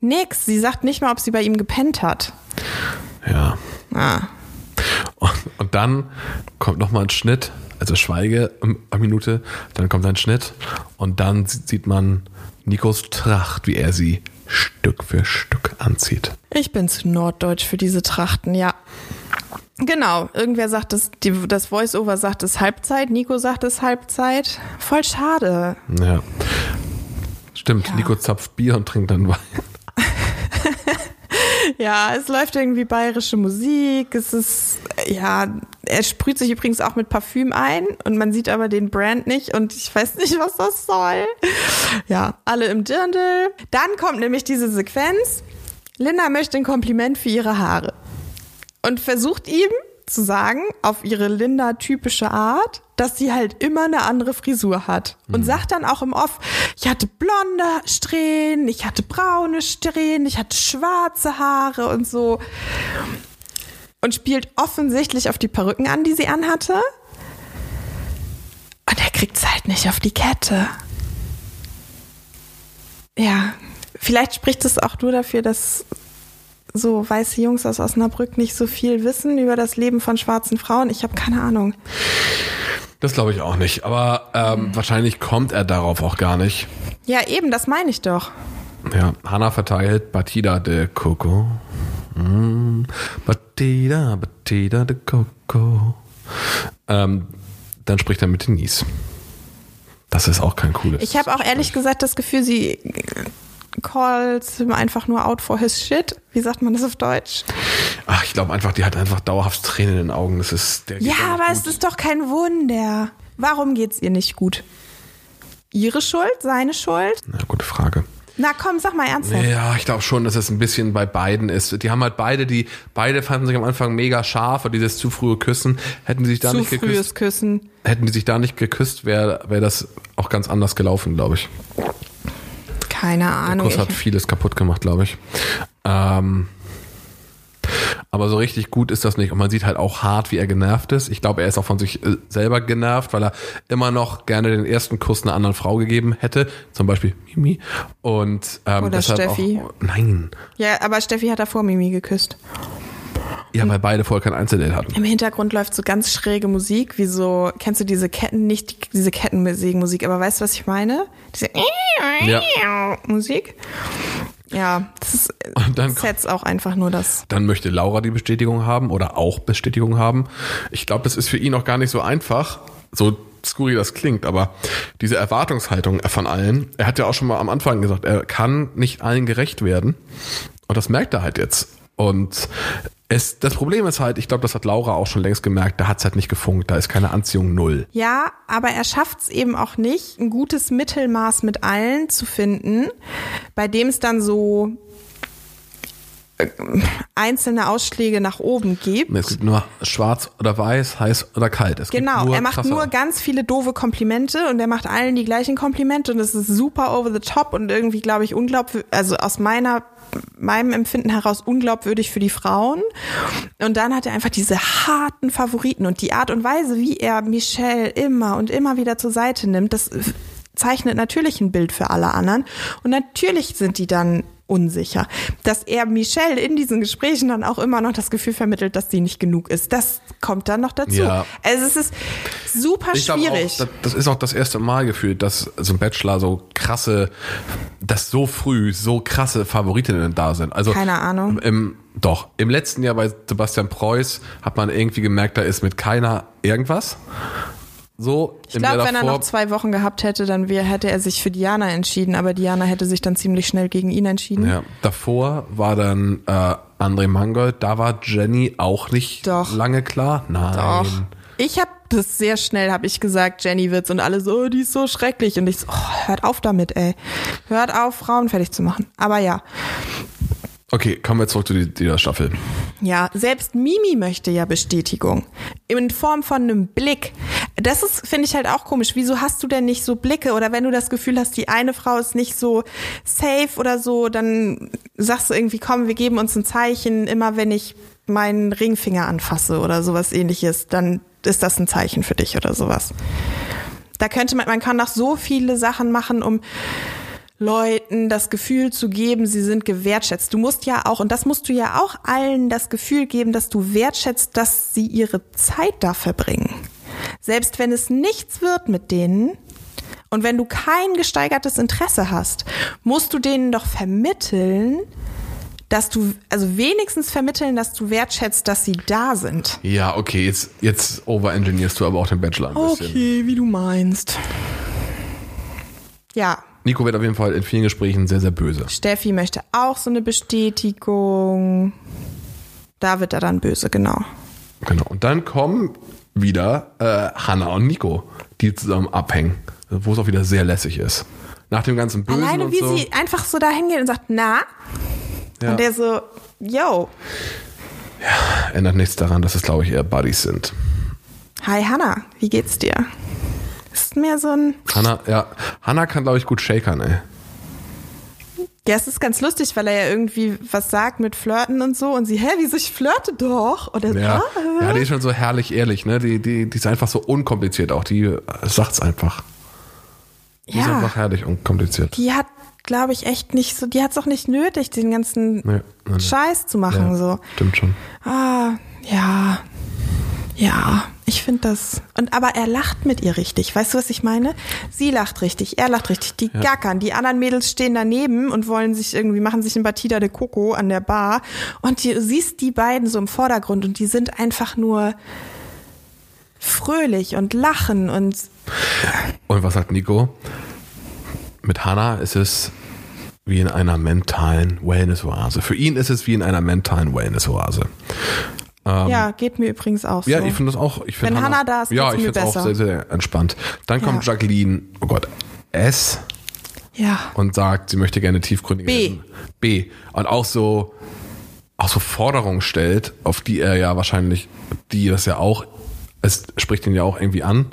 Nix. Sie sagt nicht mal, ob sie bei ihm gepennt hat. Ja. Ah. Und, und dann kommt nochmal ein Schnitt, also Schweige um- eine Minute, dann kommt ein Schnitt und dann sie- sieht man Nikos Tracht, wie er sie Stück für Stück anzieht. Ich bin zu norddeutsch für diese Trachten, ja. Genau, irgendwer sagt, das, die, das Voice-Over sagt es Halbzeit, Nico sagt es Halbzeit. Voll schade. Ja. Stimmt, Ja. Nico zapft Bier und trinkt dann Wein. Ja, es läuft irgendwie bayerische Musik. Es ist, ja, er sprüht sich übrigens auch mit Parfüm ein und man sieht aber den Brand nicht und ich weiß nicht, was das soll. Ja, alle im Dirndl. Dann kommt nämlich diese Sequenz. Linda möchte ein Kompliment für ihre Haare und versucht ihm zu sagen, auf ihre Linda-typische Art, dass sie halt immer eine andere Frisur hat. Und sagt dann auch im Off, ich hatte blonde Strähnen, ich hatte braune Strähnen, ich hatte schwarze Haare und so. Und spielt offensichtlich auf die Perücken an, die sie anhatte. Und er kriegt es halt nicht auf die Kette. Ja, vielleicht spricht es auch nur dafür, dass so weiße Jungs aus Osnabrück nicht so viel wissen über das Leben von schwarzen Frauen. Ich habe keine Ahnung. Das glaube ich auch nicht, aber ähm, wahrscheinlich kommt er darauf auch gar nicht. Ja, eben, das meine ich doch. Ja, Hannah verteilt Batida de Coco. Mm, Batida, Batida de Coco. Ähm, dann spricht er mit Denise. Das ist auch kein cooles. Ich habe auch ehrlich gesagt das Gefühl, sie calls einfach nur out for his shit. Wie sagt man das auf Deutsch? Ach, ich glaube einfach, die hat einfach dauerhaft Tränen in den Augen. Das ist der Ja, aber es ist doch kein Wunder. Warum geht's ihr nicht gut? Ihre Schuld? Seine Schuld? Na, gute Frage. Na komm, sag mal ernsthaft. Ja, ich glaube schon, dass es ein bisschen bei beiden ist. Die haben halt beide, die beide fanden sich am Anfang mega scharf und dieses zu frühe Küssen. Hätten sie sich da Zu nicht geküsst, frühes Küssen. hätten die sich da nicht geküsst, wäre wär das auch ganz anders gelaufen, glaube ich. Keine Ahnung. Kuss hat vieles kaputt gemacht, glaube ich. Ähm, aber so richtig gut ist das nicht. Und man sieht halt auch hart, wie er genervt ist. Ich glaube, er ist auch von sich äh, selber genervt, weil er immer noch gerne den ersten Kuss einer anderen Frau gegeben hätte. Zum Beispiel Mimi. Und, ähm, Oder Steffi. Auch, nein. Ja, aber Steffi hat davor Mimi geküsst. Ja, weil beide vorher kein Einzeldate hatten. Im Hintergrund läuft so ganz schräge Musik, wie so, kennst du diese Ketten, nicht die- diese Kettenmusik, aber weißt du, was ich meine? Diese Ja. Musik. Ja, das ist Und dann- Sets auch einfach nur das. Dann möchte Laura die Bestätigung haben oder auch Bestätigung haben. Ich glaube, das ist für ihn auch gar nicht so einfach, so skurril das klingt, aber diese Erwartungshaltung von allen, er hat ja auch schon mal am Anfang gesagt, er kann nicht allen gerecht werden. Und das merkt er halt jetzt. Und es, das Problem ist halt, ich glaube, das hat Laura auch schon längst gemerkt, da hat es halt nicht gefunkt, da ist keine Anziehung null. Ja, aber er schafft es eben auch nicht, ein gutes Mittelmaß mit allen zu finden, bei dem es dann so einzelne Ausschläge nach oben gibt. Es gibt nur schwarz oder weiß, heiß oder kalt. Es Genau, er macht krasse- nur ganz viele doofe Komplimente und er macht allen die gleichen Komplimente und es ist super over the top und irgendwie, glaube ich, unglaubwürdig, also aus meiner meinem Empfinden heraus unglaubwürdig für die Frauen. Und dann hat er einfach diese harten Favoriten und die Art und Weise, wie er Michelle immer und immer wieder zur Seite nimmt, das zeichnet natürlich ein Bild für alle anderen. Und natürlich sind die dann unsicher. Dass er Michelle in diesen Gesprächen dann auch immer noch das Gefühl vermittelt, dass sie nicht genug ist. Das kommt dann noch dazu. Ja. Also es ist super Ich schwierig. Auch, das, das ist auch das erste Mal gefühlt, dass so ein Bachelor so krasse, dass so früh so krasse Favoritinnen da sind. Also Keine Ahnung. Im, doch, im letzten Jahr bei Sebastian Preuß hat man irgendwie gemerkt, da ist mit keiner irgendwas. So, ich glaube, wenn er noch zwei Wochen gehabt hätte, dann wär, hätte er sich für Diana entschieden, aber Diana hätte sich dann ziemlich schnell gegen ihn entschieden. ja, davor war dann äh, André Mangold, da war Jenny auch nicht Doch. lange klar. Nein. Doch. Ich habe das sehr schnell, habe ich gesagt, Jenny wird's und alle so, oh, die ist so schrecklich und ich so, oh, hört auf damit, ey. Hört auf, Frauen fertig zu machen. Aber ja, Okay, kommen wir zurück zu die- dieser Staffel. Ja, selbst Mimi möchte ja Bestätigung. In Form von einem Blick. Das ist, finde ich halt auch komisch. Wieso hast du denn nicht so Blicke? Oder wenn du das Gefühl hast, die eine Frau ist nicht so safe oder so, dann sagst du irgendwie, komm, wir geben uns ein Zeichen, immer wenn ich meinen Ringfinger anfasse oder sowas ähnliches, dann ist das ein Zeichen für dich oder sowas. Da könnte man, man kann noch so viele Sachen machen, um Leuten das Gefühl zu geben, sie sind gewertschätzt. Du musst ja auch, und das musst du ja auch allen das Gefühl geben, dass du wertschätzt, dass sie ihre Zeit da verbringen. Selbst wenn es nichts wird mit denen und wenn du kein gesteigertes Interesse hast, musst du denen doch vermitteln, dass du, also wenigstens vermitteln, dass du wertschätzt, dass sie da sind. Ja, okay, jetzt, jetzt overengineerst du aber auch den Bachelor ein bisschen. Okay, wie du meinst. Ja, Nico wird auf jeden Fall in vielen Gesprächen sehr, sehr böse. Steffi möchte auch so eine Bestätigung. Da wird er dann böse, genau. Genau. Und dann kommen wieder äh, Hannah und Nico, die zusammen abhängen, wo es auch wieder sehr lässig ist. Nach dem ganzen Bösen Alleine und wie so. sie einfach so da hingeht und sagt, na? Ja. Und der so, yo, ändert nichts daran, dass es, glaube ich, eher Buddies sind. hi Hannah, wie geht's dir? Ist mehr so ein, Hannah, ja, Hannah kann, glaube ich, gut shakern, ey. ja, es ist ganz lustig, weil er ja irgendwie was sagt mit Flirten und so und sie, hä, wieso ich flirte doch? Er so, Ja, ah. ja, die ist schon so herrlich ehrlich, ne? Die, die, die ist einfach so unkompliziert auch. Die äh, sagt's einfach. Die ist ja, einfach herrlich unkompliziert. die hat, glaube ich, echt nicht so, die hat's auch nicht nötig, den ganzen nee, nee. Scheiß zu machen, Ja, so. Stimmt schon. Ah, ja. Ja, ich finde das. Und aber er lacht mit ihr richtig. Weißt du, was ich meine? Sie lacht richtig, er lacht richtig. Die gackern. Die anderen Mädels stehen daneben und wollen sich irgendwie, machen sich ein Batida de Coco an der Bar. Und du siehst die beiden so im Vordergrund und die sind einfach nur fröhlich und lachen und Und was sagt Nico? Mit Hannah ist es wie in einer mentalen Wellness-Oase. Für ihn ist es wie in einer mentalen Wellness-Oase. Ja, geht mir übrigens auch so. Ähm, Ja, ich finde das auch. Ich find Wenn Hannah da ist, ja, ich finde es auch sehr, sehr entspannt. Dann kommt Ja. Jacqueline, oh Gott, S ja. und sagt, sie möchte gerne tiefgründige B. B. Und auch so, auch so Forderungen stellt, auf die er ja wahrscheinlich, die das ja auch, es spricht ihn ja auch irgendwie an,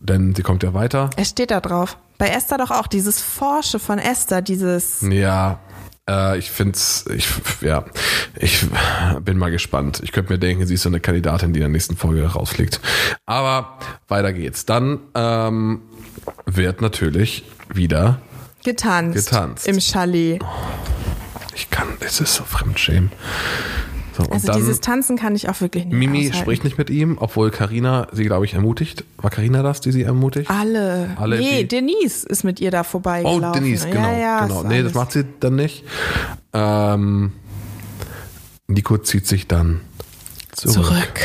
denn sie kommt ja weiter. Er steht da drauf. Bei Esther doch auch dieses Forsche von Esther, dieses Ja, Äh, ich find's, ich, ja, ich bin mal gespannt. Ich könnte mir denken, sie ist so eine Kandidatin, die in der nächsten Folge rausfliegt. Aber weiter geht's. Dann ähm, wird natürlich wieder Getanzt. Getanzt. Im Chalet. Ich kann, es ist so Fremdschämen. So, Also dieses Tanzen kann ich auch wirklich nicht Mimi aushalten. spricht nicht mit ihm, obwohl Karina sie, glaube ich, ermutigt. War Karina das, die sie ermutigt? Alle. Alle, nee, die- Denise ist mit ihr da oh, vorbeigelaufen. Denise, genau. Ja, ja, genau. Nee, das macht sie dann nicht. Ähm, Nico zieht sich dann zurück, zurück.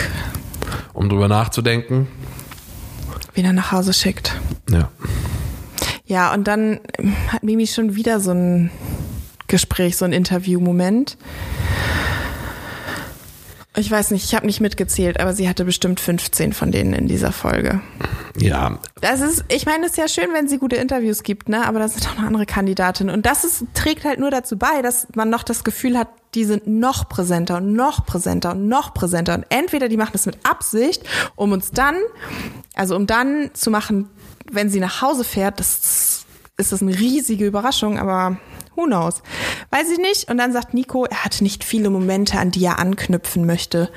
um drüber nachzudenken. Wieder nach Hause schickt. Ja. Ja, und dann ähm, hat Mimi schon wieder so ein Gespräch, so ein Interview-Moment. Ich weiß nicht, ich habe nicht mitgezählt, aber sie hatte bestimmt 15 von denen in dieser Folge. Ja, Das ist, ich meine, es ist ja schön, wenn sie gute Interviews gibt, ne? Aber da sind auch noch andere Kandidatinnen. Und das ist, trägt halt nur dazu bei, dass man noch das Gefühl hat, die sind noch präsenter und noch präsenter und noch präsenter. Und entweder die machen das mit Absicht, um uns dann, also um dann zu machen, wenn sie nach Hause fährt, das ist das eine riesige Überraschung, aber who knows? Weiß ich nicht. Und dann sagt Nico, er hatte nicht viele Momente, an die er anknüpfen möchte.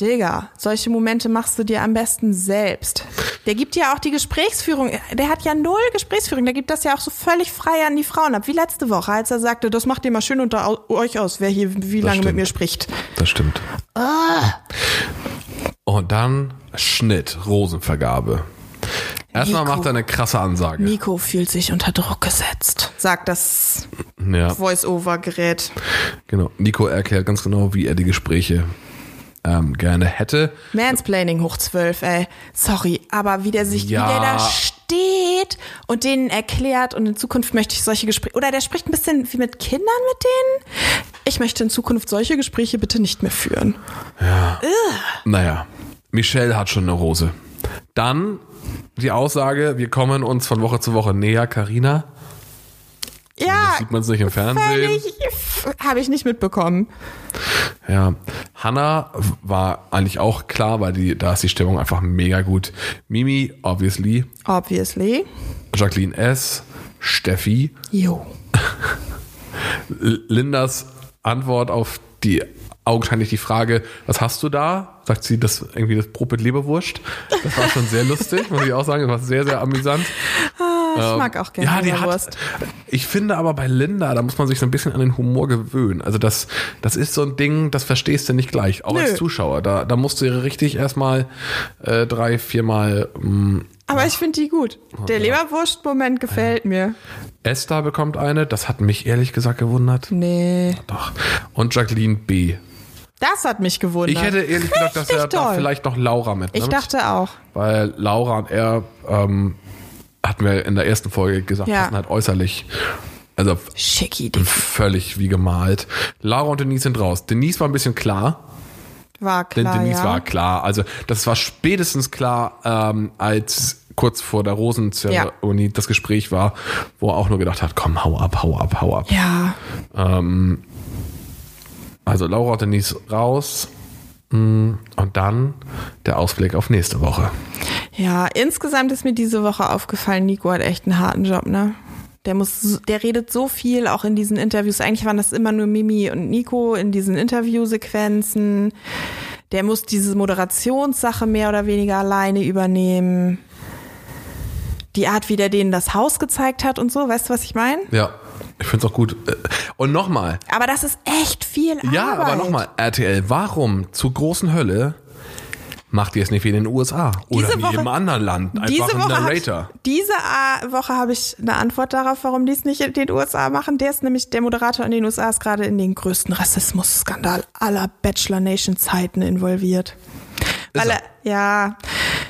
Digga, solche Momente machst du dir am besten selbst. Der gibt ja auch die Gesprächsführung. Der hat ja null Gesprächsführung. Der gibt das ja auch so völlig frei an die Frauen ab. Wie letzte Woche, als er sagte, das macht ihr mal schön unter euch aus, wer hier wie lange mit stimmt. mir spricht. das stimmt. Und dann Schnitt, Rosenvergabe. Erstmal Nico. macht er eine krasse Ansage. Nico fühlt sich unter Druck gesetzt, sagt das Ja, Voice-Over-Gerät. genau. Nico erklärt ganz genau, wie er die Gespräche ähm, gerne hätte. Mansplaining hoch zwölf, ey. Sorry, aber wie der sich, Ja. wie der da steht und denen erklärt und in Zukunft möchte ich solche Gespräche, oder der spricht ein bisschen wie mit Kindern mit denen. Ich möchte in Zukunft solche Gespräche bitte nicht mehr führen. Naja, Michelle hat schon eine Rose. Dann die Aussage, wir kommen uns von Woche zu Woche näher, Karina. Ja, Sieht man es nicht im Fernsehen. habe ich nicht mitbekommen. Ja, Hannah war eigentlich auch klar, weil die, da ist die Stimmung einfach mega gut. Mimi, obviously. Obviously. Jacqueline S., Steffi. Jo. Lindas Antwort auf die augenscheinlich die Frage, was hast du da? Sagt sie, das irgendwie das Brot mit Leberwurst. Das war schon sehr lustig, muss ich auch sagen. Das war sehr, sehr amüsant. Ich mag auch gerne Ähm, Ja, die Leberwurst. hat. Ich finde aber bei Linda, da muss man sich so ein bisschen an den Humor gewöhnen. Also das, das ist so ein Ding, das verstehst du nicht gleich, auch Nö. als Zuschauer. Da, da musst du richtig erstmal äh, drei, viermal. Mh, Aber ich finde die gut. Der Leberwurst-Moment gefällt mir. Esther bekommt eine, das hat mich ehrlich gesagt gewundert. Nee. Doch. Und Jacqueline B. Das hat mich gewundert. Ich hätte ehrlich gedacht, dass er da vielleicht noch Laura mitnimmt. Ich dachte auch. Weil Laura und er, ähm, hatten wir in der ersten Folge gesagt, Ja. passen halt äußerlich. Also Schicki, völlig wie gemalt. Laura und Denise sind raus. Denise war ein bisschen klar. war Denn klar, Denise ja. war klar. Also das war spätestens klar, ähm, als kurz vor der Rosenzeremonie das Gespräch war, wo er auch nur gedacht hat, komm, hau ab, hau ab, hau ab. Ja, Ähm, also Laura Denise raus. Mm, Und dann der Ausblick auf nächste Woche. ja. Insgesamt ist mir diese Woche aufgefallen, Nico hat echt einen harten Job, ne? Der muss, der redet so viel, auch in diesen Interviews. Eigentlich waren das immer nur Mimi und Nico in diesen Interviewsequenzen. Der muss diese Moderationssache mehr oder weniger alleine übernehmen. Die Art, wie der denen das Haus gezeigt hat und so, weißt du, was ich meine? Ja, ich finde es auch gut. Und nochmal, Aber das ist echt viel ja, Arbeit. aber nochmal, RTL, warum zur großen Hölle macht ihr es nicht wie in den USA oder Diese wie Woche- jedem anderen Land? Einfach Diese ein Woche, Narrator. hat, diese Woche habe ich eine Antwort darauf, warum die es nicht in den USA machen. Der ist nämlich, der Moderator in den USA ist gerade in den größten Rassismusskandal aller Bachelor Nation Zeiten involviert. Weil er? er, ja,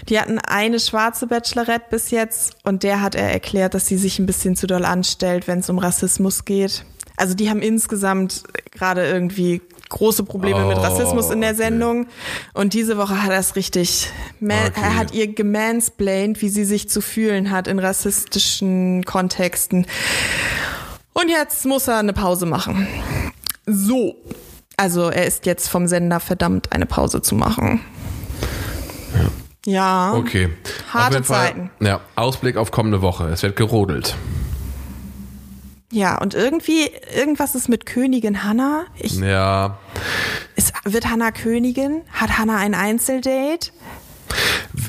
die hatten eine schwarze Bachelorette bis jetzt und der hat er erklärt, dass sie sich ein bisschen zu doll anstellt, wenn es um Rassismus geht. Also die haben insgesamt gerade irgendwie große Probleme mit Oh, Rassismus in der okay. Sendung. Und diese Woche hat er es richtig, Okay. er hat ihr gemansplained, wie sie sich zu fühlen hat in rassistischen Kontexten. Und jetzt muss er eine Pause machen. So. Also er ist jetzt vom Sender verdammt, eine Pause zu machen. Ja. Okay. Harte Fall, Zeiten. Ja, Ausblick auf kommende Woche. Es wird gerodelt. Ja, und irgendwie, irgendwas ist mit Königin Hannah. Ich, Ja. ist, wird Hannah Königin? Hat Hannah ein Einzeldate?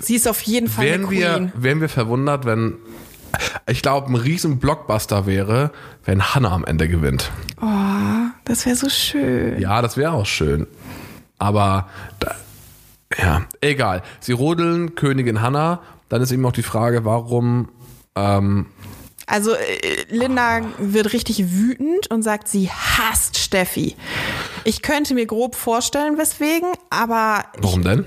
Sie ist auf jeden Fall Wären wir, Queen. wären wir verwundert, wenn, ich glaube, ein riesen Blockbuster wäre, wenn Hannah am Ende gewinnt. Oh, das wäre so schön. Ja, das wäre auch schön. Aber, da, ja, egal. Sie rodeln Königin Hannah. Dann ist eben auch die Frage, warum, ähm, Also äh, Linda wird richtig wütend und sagt, sie hasst Steffi. Ich könnte mir grob vorstellen, weswegen, aber warum denn?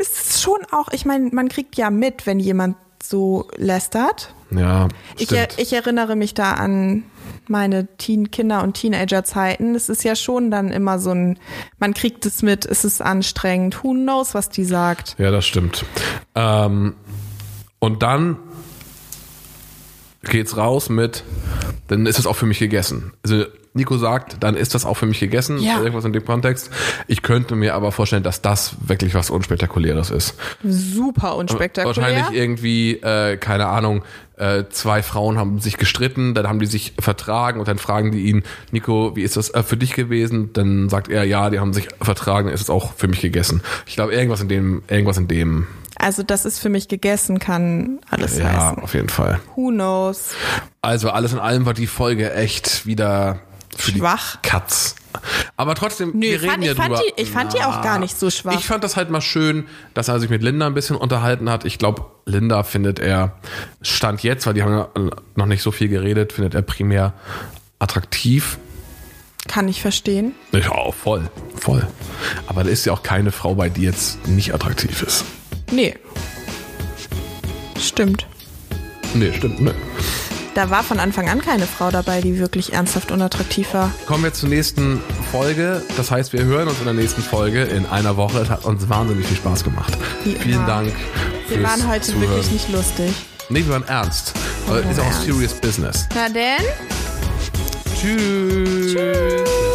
es ist schon auch, ich meine, man kriegt ja mit, wenn jemand so lästert. Ja, Ich, er, stimmt. ich erinnere mich da an meine Teen Kinder und Teenager-Zeiten. Es ist ja schon dann immer so ein, man kriegt es mit, es ist anstrengend. Who knows, was die sagt? Ja, das stimmt. Ähm, und dann geht's raus mit, dann ist es auch für mich gegessen. Also Nico sagt, dann ist das auch für mich gegessen, Ja. irgendwas in dem Kontext. Ich könnte mir aber vorstellen, dass das wirklich was Unspektakuläres ist. Super unspektakulär. Wahrscheinlich irgendwie, äh, keine Ahnung, äh, zwei Frauen haben sich gestritten, dann haben die sich vertragen und dann fragen die ihn, Nico, wie ist das äh, für dich gewesen? Dann sagt er, ja, die haben sich vertragen, ist es auch für mich gegessen. Ich glaube, irgendwas in dem, irgendwas in dem, Also, das ist für mich gegessen, kann alles ja, heißen. auf jeden Fall. Who knows? Also alles in allem war die Folge echt wieder für Schwach. die Katz. Aber trotzdem, Nö, wir reden fand, ja ich, fand drüber. die, ich fand die auch gar nicht so schwach. Ich fand das halt mal schön, dass er sich mit Linda ein bisschen unterhalten hat. Ich glaube, Linda findet er, Stand jetzt, weil die haben ja noch nicht so viel geredet, findet er primär attraktiv. kann ich verstehen. Ja, voll, voll. Aber da ist ja auch keine Frau bei, die jetzt nicht attraktiv ist. Nee. Stimmt. Nee, stimmt, ne. Da war von Anfang an keine Frau dabei, die wirklich ernsthaft unattraktiv war. Kommen wir zur nächsten Folge. Das heißt, wir hören uns in der nächsten Folge in einer Woche. Es hat uns wahnsinnig viel Spaß gemacht. Wie Vielen immer. Dank. Wir waren heute Zuhören. wirklich nicht lustig. Nee, wir waren ernst. Wir ist auch ernst. serious business. Na denn? Tschüss. Tschüss.